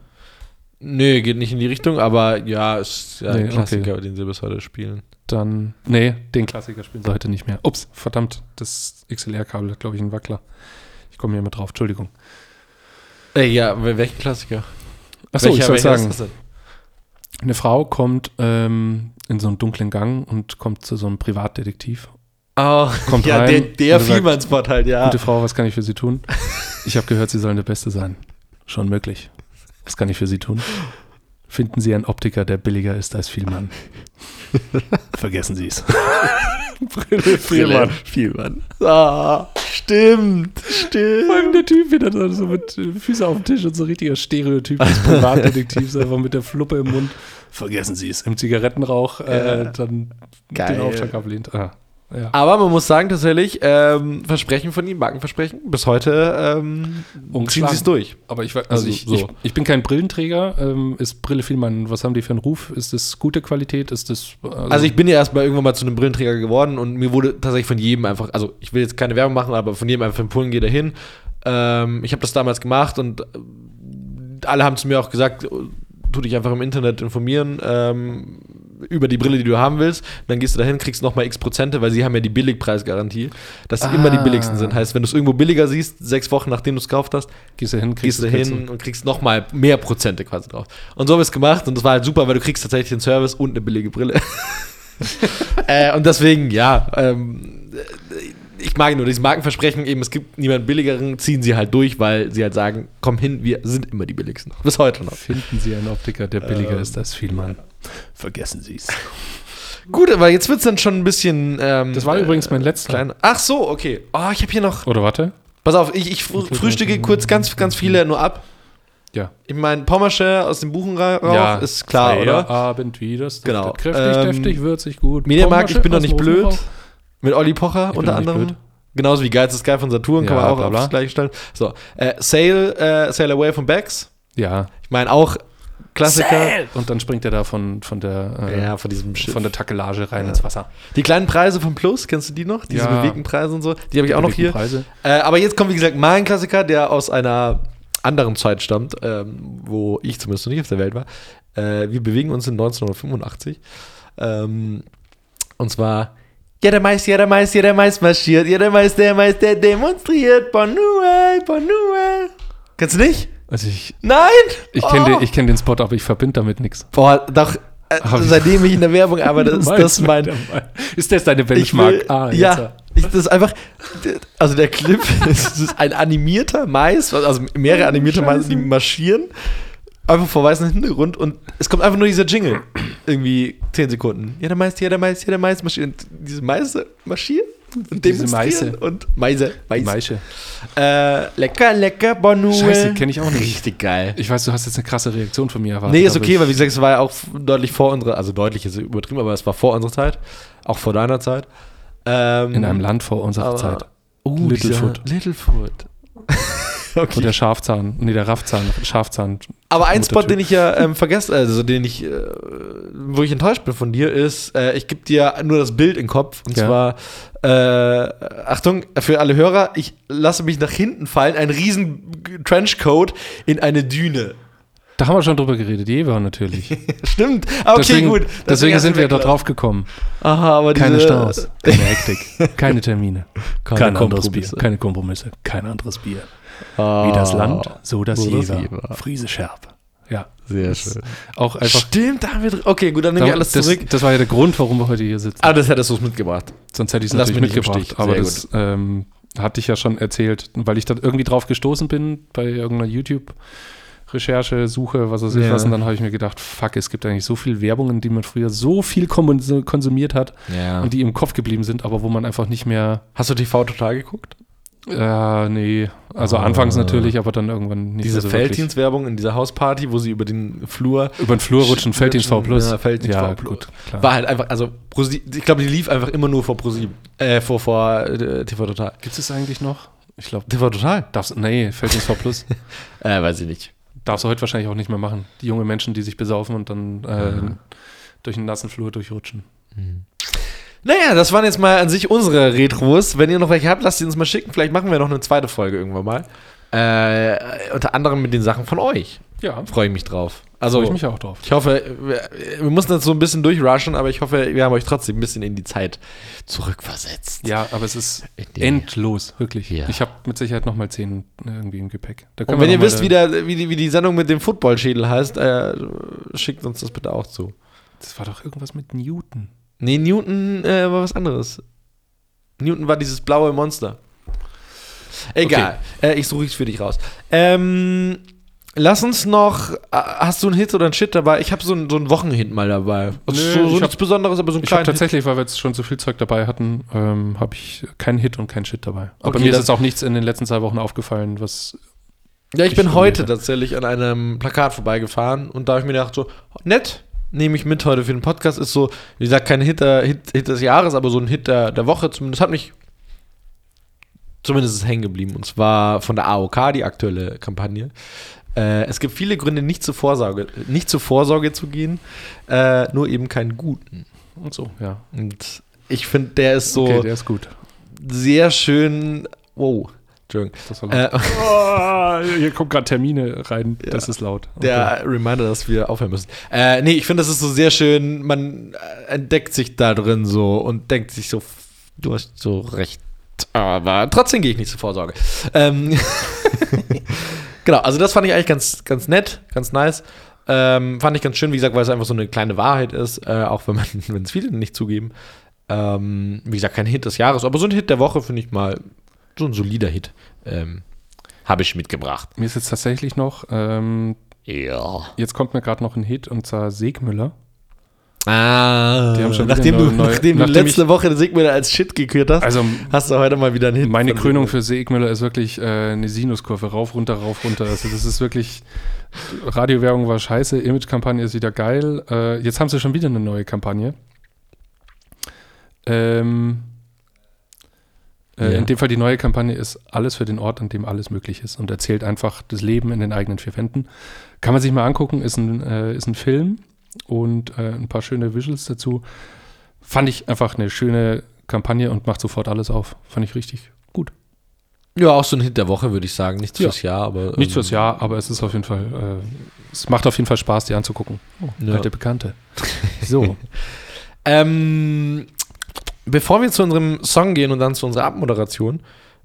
Nö, geht nicht in die Richtung, aber ja, ist ja Nee, ein Klassiker, den sie bis heute spielen. Dann, nee, den Klassiker spielen sie heute nicht mehr. Ups, verdammt, das XLR-Kabel hat, glaube ich, einen Wackler. Ich komme hier mit drauf, Entschuldigung. Äh, ja, wel- welchen Klassiker? Achso, ich soll sagen? Eine Frau kommt ähm, in so einen dunklen Gang und kommt zu so einem Privatdetektiv. Oh, Kommt ja, rein der, der Vielmann-Spot halt, ja. Gute Frau, was kann ich für Sie tun? Ich habe gehört, Sie sollen der Beste sein. Schon möglich. Was kann ich für Sie tun? Finden Sie einen Optiker, der billiger ist als Vielmann. [LAUGHS] Vergessen Sie es. [LAUGHS] Vielmann. Vielmann. Ah, stimmt, stimmt. Vor allem der Typ wieder so, mit äh, Füßen auf dem Tisch und so richtiger Stereotyp des Privatdetektivs, [LAUGHS] einfach mit der Fluppe im Mund, Vergessen Sie es. im Zigarettenrauch, äh, dann Geil. den Auftrag ablehnt. Ah, ja. Aber man muss sagen, tatsächlich, ähm, Versprechen von ihm, Markenversprechen, bis heute ähm, ziehen sie es durch. Aber ich, also Also ich, so. ich, ich bin kein Brillenträger. Ähm, ist Brille Vielmann, was haben die für einen Ruf? Ist das gute Qualität? Ist das. Also ich bin ja erstmal irgendwann mal zu einem Brillenträger geworden und mir wurde tatsächlich von jedem einfach, also ich will jetzt keine Werbung machen, aber von jedem einfach empfohlen, geh da hin. Ähm, ich habe das damals gemacht und äh, alle haben zu mir auch gesagt, äh, tu dich einfach im Internet informieren ähm, über die Brille, die du haben willst. Dann gehst du dahin, kriegst nochmal x Prozente, weil sie haben ja die Billigpreisgarantie, dass sie immer die Ah. billigsten sind. Heißt, wenn du es irgendwo billiger siehst, sechs Wochen nachdem du es gekauft hast, gehst du hin, gehst du kriegst hin und kriegst nochmal mehr Prozente quasi drauf. Und so habe ich es gemacht und das war halt super, weil du kriegst tatsächlich den Service und eine billige Brille. [LAUGHS] äh, und deswegen, ja, ähm, ich mag nur dieses Markenversprechen eben, es gibt niemanden billigeren, ziehen sie halt durch, weil sie halt sagen, komm hin, wir sind immer die billigsten. Bis heute noch. Finden Sie einen Optiker, der billiger Ähm, ist als Vielmann. Vergessen Sie es. Gut, aber jetzt wird es dann schon ein bisschen ähm, Das war übrigens mein letzter. klein. Ach so, okay. Oh, ich habe hier noch. Oder warte? Pass auf, ich, ich fr- frühstücke kurz ganz, ganz viele nur ab. Ja. Ich meine, Pommersche aus dem Buchenrauch ist klar, oder? Abend wieder. Genau. Kräftig, Ähm, deftig, würzig, gut. Mediamarkt, ich bin doch nicht blöd. Mit Olli Pocher bin unter anderem. blöd. Genauso wie Geiz ist geil von Saturn, kann Ja, man auch bla, bla. aufs gleiche stellen. So, äh, Sail, äh, Sail Away von Becks. Ja. Ich meine auch Klassiker. Und dann springt er da von, von der äh, Ja, von diesem Schiff. von der Takelage rein ins Wasser. die kleinen Preise von Plus, kennst du die noch? Diese Ja. bewegten Preise und so. Die habe ich auch noch hier. Äh, aber jetzt kommt, wie gesagt, mein Klassiker, der aus einer anderen Zeit stammt, ähm, wo ich zumindest noch nicht auf der Welt war. Äh, wir bewegen uns in 1985. Ähm, und zwar, jeder Mais, jeder Mais, jeder Mais marschiert, jeder Mais, der Mais, der demonstriert. Bonnuel, Bonnuel. Kennst du nicht? Also ich, Nein! ich kenne Oh. den, ich kenn den Spot, aber ich verbinde damit nichts. Boah, doch, äh, seitdem ich in der Werbung [LAUGHS] arbeite, ist das mein, Ist das deine Ich Benchmark? will, ah, jetzt, ja, ich, das ist einfach, also der Clip ist, [LAUGHS] ist ein animierter Mais, also mehrere animierte Mais, die marschieren, einfach vor weißem Hintergrund und es kommt einfach nur dieser Jingle, irgendwie 10 Sekunden. Jeder Mais, jeder Mais, jeder Mais marschiert. Und diese Meise marschieren und Diese Meise. und Meise. Maische. Äh, lecker, lecker, Bonnuel. Scheiße, kenn ich auch nicht. Richtig geil. Ich weiß, du hast jetzt eine krasse Reaktion von mir erwartet. Nee, ist okay, ich, weil wie gesagt, es war ja auch deutlich vor unserer, also deutlich ist übertrieben, aber es war vor unserer Zeit, auch vor deiner Zeit. Ähm, In einem Land vor unserer aber- Zeit. Oh, Littlefoot. Littlefoot. [LAUGHS] Okay. der Schafzahn, nee, der Raffzahn, Schafzahn. Aber ein Spot, den ich ja ähm, vergessen, also den ich, äh, wo ich enttäuscht bin von dir, ist, äh, ich gebe dir nur das Bild in den Kopf. Und Ja. zwar, äh, Achtung, für alle Hörer, ich lasse mich nach hinten fallen, ein riesen Trenchcoat in eine Düne. Da haben wir schon drüber geredet, Jever natürlich. [LAUGHS] Stimmt. Ah, Okay, deswegen, gut. Deswegen du sind wir da drauf gekommen. Aha, aber Keine Staus, keine Hektik, keine [LAUGHS] Termine, Keine kein anderes Kompromisse. Bier, keine Kompromisse, kein anderes Bier. Ah, Wie das Land, so das so das Jever. Jever. Friese Scherb. Ja, Sehr schön. auch einfach. Stimmt, da haben wir dr- Okay, gut, dann nehme ich alles das, zurück. das war ja der Grund, warum wir heute hier sitzen. Ah, das hättest du es mitgebracht. Sonst hätte ich es natürlich mitgebracht. Aber das ähm, hatte ich ja schon erzählt, weil ich da irgendwie drauf gestoßen bin bei irgendeiner YouTube-Recherche, Suche, was weiß ich Ja. was. Und dann habe ich mir gedacht, fuck, es gibt eigentlich so viel Werbungen, die man früher so viel konsumiert hat Ja. und die im Kopf geblieben sind, aber wo man einfach nicht mehr. Hast du TV total geguckt? Ja, nee. Also anfangs natürlich, aber dann irgendwann nicht Diese so. Felddienstwerbung in dieser Hausparty, wo sie über den Flur Über den Flur rutschen, Felddienst V Plus. Ja, Felddienst ja, V Plus. gut, klar. War halt einfach, also ich glaube, die lief einfach immer nur vor ProSieben. Äh, vor, vor äh, TV Total. Gibt es eigentlich noch? Ich glaube, TV Total? darfst nee, Felddienst V Plus. [LAUGHS] Äh, weiß ich nicht. Darfst du heute wahrscheinlich auch nicht mehr machen. Die junge Menschen, die sich besaufen und dann äh, durch einen nassen Flur durchrutschen. Naja, das waren jetzt mal an sich unsere Retros. Wenn ihr noch welche habt, lasst sie uns mal schicken. Vielleicht machen wir noch eine zweite Folge irgendwann mal. Äh, unter anderem mit den Sachen von euch. Ja, Freue ich mich drauf. Also, freue ich mich auch drauf. ich hoffe, wir, wir mussten jetzt so ein bisschen durchrushen, aber ich hoffe, wir haben euch trotzdem ein bisschen in die Zeit zurückversetzt. Ja, aber es ist endlos, wirklich. Ja. Ich habe mit Sicherheit noch mal zehn irgendwie im Gepäck. Und wenn ihr wisst, wie, der, wie, die, wie die Sendung mit dem Footballschädel heißt, äh, schickt uns das bitte auch zu. Das war doch irgendwas mit Newton. Nee, Newton äh, war was anderes. Newton war dieses blaue Monster. Egal. Äh, ich suche es für dich raus. Ähm, lass uns noch. äh, Hast du einen Hit oder einen Shit dabei? Ich habe so einen, so einen Wochenhit mal dabei. Also Nö, so, so ich nichts hab- Besonderes, aber so einen Ich kleinen Hit. tatsächlich, weil wir jetzt schon so viel Zeug dabei hatten, ähm, habe ich keinen Hit und keinen Shit dabei. Aber Okay, mir ist jetzt auch nichts in den letzten zwei Wochen aufgefallen, was. Ja, ich Ich bin heute tatsächlich an einem Plakat vorbeigefahren und da habe ich mir gedacht, so, nett, nehme ich mit heute für den Podcast. Ist so, wie gesagt, kein Hit, der, Hit, Hit des Jahres, aber so ein Hit der, der Woche zumindest. Hat mich. Zumindest ist hängen geblieben. Und zwar von der AOK, die aktuelle Kampagne. Äh, es gibt viele Gründe, nicht zur Vorsorge, nicht zur Vorsorge zu gehen, äh, nur eben keinen guten. Und so, ja. Und ich finde, der ist so Okay, der ist gut. sehr schön. Wow. Entschuldigung. Äh, [LAUGHS] oh, hier kommen gerade Termine rein. Das ist laut. Okay. Der Reminder, dass wir aufhören müssen. Äh, nee, ich finde, das ist so sehr schön. Man äh, entdeckt sich da drin so und denkt sich so, du hast so recht. Aber trotzdem gehe ich nicht zur Vorsorge. Ähm, [LAUGHS] genau, also das fand ich eigentlich ganz, ganz nett, ganz nice. Ähm, fand ich ganz schön, wie gesagt, weil es einfach so eine kleine Wahrheit ist, äh, auch wenn man, [LAUGHS] wenn es viele nicht zugeben. Ähm, wie gesagt, kein Hit des Jahres, aber so ein Hit der Woche finde ich mal so ein solider Hit. Ähm, Habe ich mitgebracht. Mir ist jetzt tatsächlich noch, ähm, Ja. jetzt kommt mir gerade noch ein Hit und zwar Segmüller. Ah, nachdem, du, neue- nachdem du nachdem letzte ich- Woche Sigmüller als Shit gekürt hast, Also hast du heute mal wieder einen Hit. meine Krönung Sigmüller. für Segmüller ist wirklich äh, eine Sinuskurve, rauf, runter, rauf, runter. Also das ist wirklich, Radiowerbung war scheiße, Imagekampagne ist wieder geil. Äh, jetzt haben sie schon wieder eine neue Kampagne. Ähm, äh, Ja. In dem Fall die neue Kampagne ist alles für den Ort, an dem alles möglich ist und erzählt einfach das Leben in den eigenen vier Wänden. Kann man sich mal angucken, ist ein, äh, ist ein Film und äh, ein paar schöne Visuals dazu. Fand ich einfach eine schöne Kampagne und macht sofort alles auf. Fand ich richtig gut. Ja, auch so ein Hit der Woche, würde ich sagen. Nichts Ja. fürs Jahr, aber. Nicht ähm, fürs Jahr, aber es ist auf jeden Fall, äh, es macht auf jeden Fall Spaß, die anzugucken. Oh, Ja. Alte Bekannte. So. [LAUGHS] Ähm, bevor wir zu unserem Song gehen und dann zu unserer Abmoderation,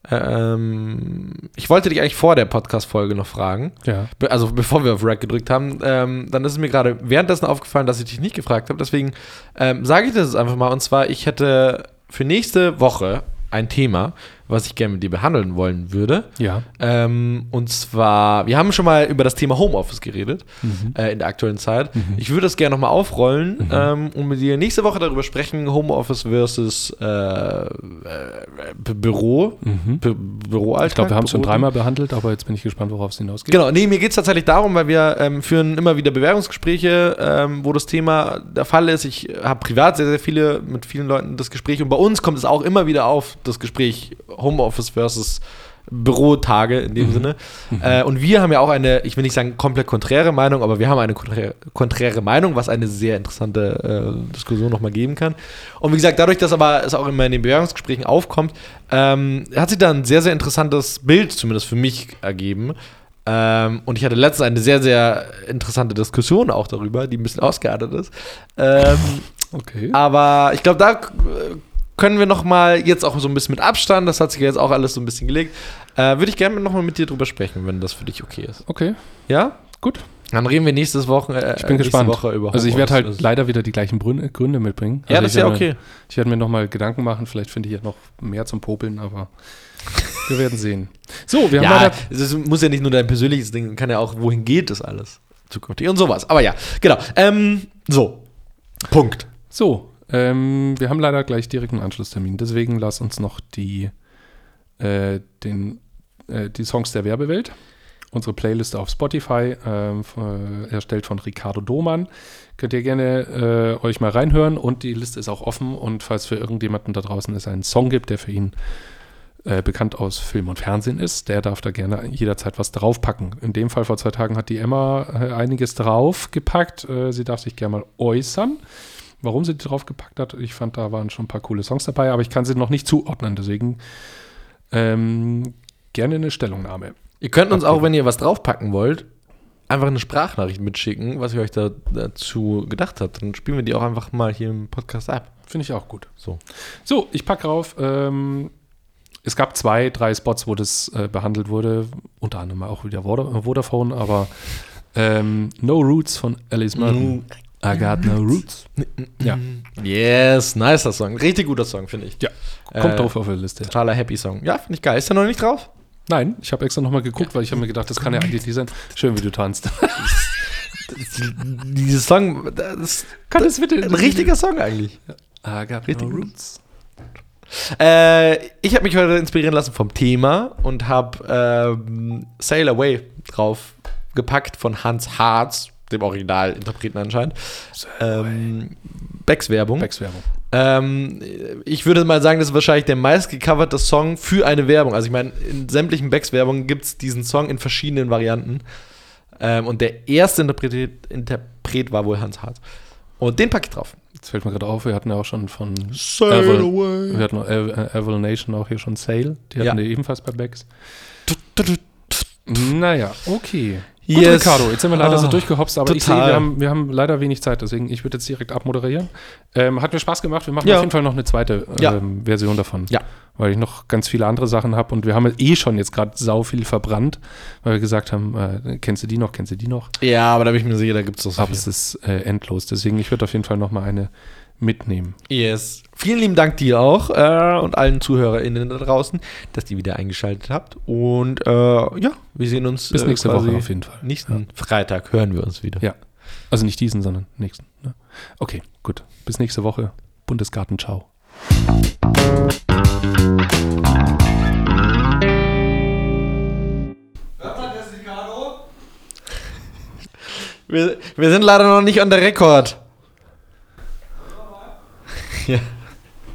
ähm, ich wollte dich eigentlich vor der Podcast-Folge noch fragen. ja. Be- Also bevor wir auf Rack gedrückt haben, ähm, dann ist es mir gerade währenddessen aufgefallen, dass ich dich nicht gefragt habe. Deswegen ähm, sage ich das jetzt einfach mal. Und zwar, ich hätte für nächste Woche ein Thema, was ich gerne mit dir behandeln wollen würde. Ja. Ähm, und zwar, wir haben schon mal über das Thema Homeoffice geredet äh, in der aktuellen Zeit. Ich würde das gerne nochmal aufrollen ähm, und mit dir nächste Woche darüber sprechen, Homeoffice versus äh, äh, Büro, B Büroalltag. Ich glaube, wir haben es schon dreimal behandelt, aber jetzt bin ich gespannt, worauf es hinausgeht. Genau, nee, mir geht es tatsächlich darum, weil wir ähm, führen immer wieder Bewerbungsgespräche, ähm, wo das Thema der Fall ist. Ich habe privat sehr, sehr viele, mit vielen Leuten das Gespräch und bei uns kommt es auch immer wieder auf, das Gespräch Homeoffice versus Bürotage in dem Sinne. Äh, und wir haben ja auch eine, ich will nicht sagen komplett konträre Meinung, aber wir haben eine konträre, konträre Meinung, was eine sehr interessante äh, Diskussion nochmal geben kann. Und wie gesagt, dadurch, dass aber es auch immer in den Bewerbungsgesprächen aufkommt, ähm, hat sich da ein sehr, sehr interessantes Bild zumindest für mich ergeben. Ähm, und ich hatte letztens eine sehr, sehr interessante Diskussion auch darüber, die ein bisschen ausgeartet ist. Ähm, Okay. aber ich glaube, da äh, können wir noch mal jetzt auch so ein bisschen mit Abstand, das hat sich ja jetzt auch alles so ein bisschen gelegt, äh, würde ich gerne noch mal mit dir drüber sprechen, wenn das für dich okay ist. Okay. Ja? Gut. Dann reden wir nächstes Woche, äh, Ich bin nächste gespannt. Woche über also ich werde halt leider wieder die gleichen Gründe, Gründe mitbringen. Ja, also das ist ja okay. Mir, ich werde mir nochmal Gedanken machen. Vielleicht finde ich ja noch mehr zum Popeln, aber [LAUGHS] wir werden sehen. So, wir haben Ja, leider es muss ja nicht nur dein persönliches Ding, kann ja auch, wohin geht das alles zukünftig und sowas. Aber ja, genau. Ähm, so, Punkt. So, ähm, wir haben leider gleich direkt einen Anschlusstermin. Deswegen lass uns noch die äh, den, äh, die Songs der Werbewelt. Unsere Playlist auf Spotify, ähm, äh, erstellt von Ricardo Domann. Könnt ihr gerne äh, euch mal reinhören und die Liste ist auch offen. Und falls für irgendjemanden da draußen es einen Song gibt, der für ihn äh, bekannt aus Film und Fernsehen ist, der darf da gerne jederzeit was draufpacken. In dem Fall vor zwei Tagen hat die Emma äh, einiges draufgepackt. Sie darf sich gerne mal äußern, warum sie die draufgepackt hat. Ich fand, da waren schon ein paar coole Songs dabei, aber ich kann sie noch nicht zuordnen. Deswegen ähm, gerne eine Stellungnahme. Ihr könnt uns auch, wenn ihr was draufpacken wollt, einfach eine Sprachnachricht mitschicken, was ihr euch da, dazu gedacht habt. Dann spielen wir die auch einfach mal hier im Podcast ab. Finde ich auch gut. So. So, ich packe drauf. Ähm, es gab zwei, drei Spots, wo das äh, behandelt wurde. Unter anderem auch wieder Voda- Vodafone, aber ähm, No Roots von Alice Merton. I got no roots. Ja. Yes, nicer Song. Richtig guter Song, finde ich. Ja, kommt Äh, drauf auf der Liste. Totaler Happy Song. Ja, finde ich geil. Ist der noch nicht drauf? Nein, ich habe extra nochmal geguckt, weil ich habe mir gedacht, das kann ja eigentlich nicht sein. Schön, wie du tanzt. [LAUGHS] Dieses Song, das ist kann das bitte ein richtiger Song eigentlich. I got Richtig. no roots. Äh, ich habe mich heute inspirieren lassen vom Thema und habe ähm, Sail Away drauf gepackt von Hans Harz, dem Originalinterpreten anscheinend. Ähm, Becks Werbung. Becks Werbung. Ähm, ich würde mal sagen, das ist wahrscheinlich der meistgecoverte Song für eine Werbung. Also ich meine, in sämtlichen Becks-Werbungen gibt es diesen Song in verschiedenen Varianten. Ähm, und der erste Interpret, Interpret war wohl Hans Hart. Und den packe ich drauf. Jetzt fällt mir gerade auf, wir hatten ja auch schon von Sail Aval, away. wir hatten Av- Aval Nation auch hier schon Sale. Die hatten Ja. wir ebenfalls bei Becks. Naja, okay. Gut, Yes. Ricardo, jetzt sind wir leider so Ah, durchgehopst, aber ich sehe, wir haben, wir haben leider wenig Zeit, deswegen ich würde jetzt direkt abmoderieren. Ähm, hat mir Spaß gemacht, wir machen Ja. auf jeden Fall noch eine zweite Ja. ähm, Version davon. Ja. Weil ich noch ganz viele andere Sachen habe und wir haben eh schon jetzt gerade sau viel verbrannt, weil wir gesagt haben, äh, kennst du die noch, kennst du die noch? Ja, aber da bin ich mir sicher, da gibt es doch so Aber es ist äh, endlos, deswegen ich würde auf jeden Fall noch mal eine mitnehmen. Yes. Vielen lieben Dank dir auch äh, und allen ZuhörerInnen da draußen, dass ihr wieder eingeschaltet habt. Und äh, ja, wir sehen uns Bis äh, nächste quasi Woche auf jeden Fall. Nächsten Freitag hören wir uns wieder. Ja. Also nicht diesen, sondern nächsten. Ne? Okay, gut. Bis nächste Woche. Bundesgarten, ciao. Wir, wir sind leider noch nicht an der Rekord. [LAUGHS] Ja.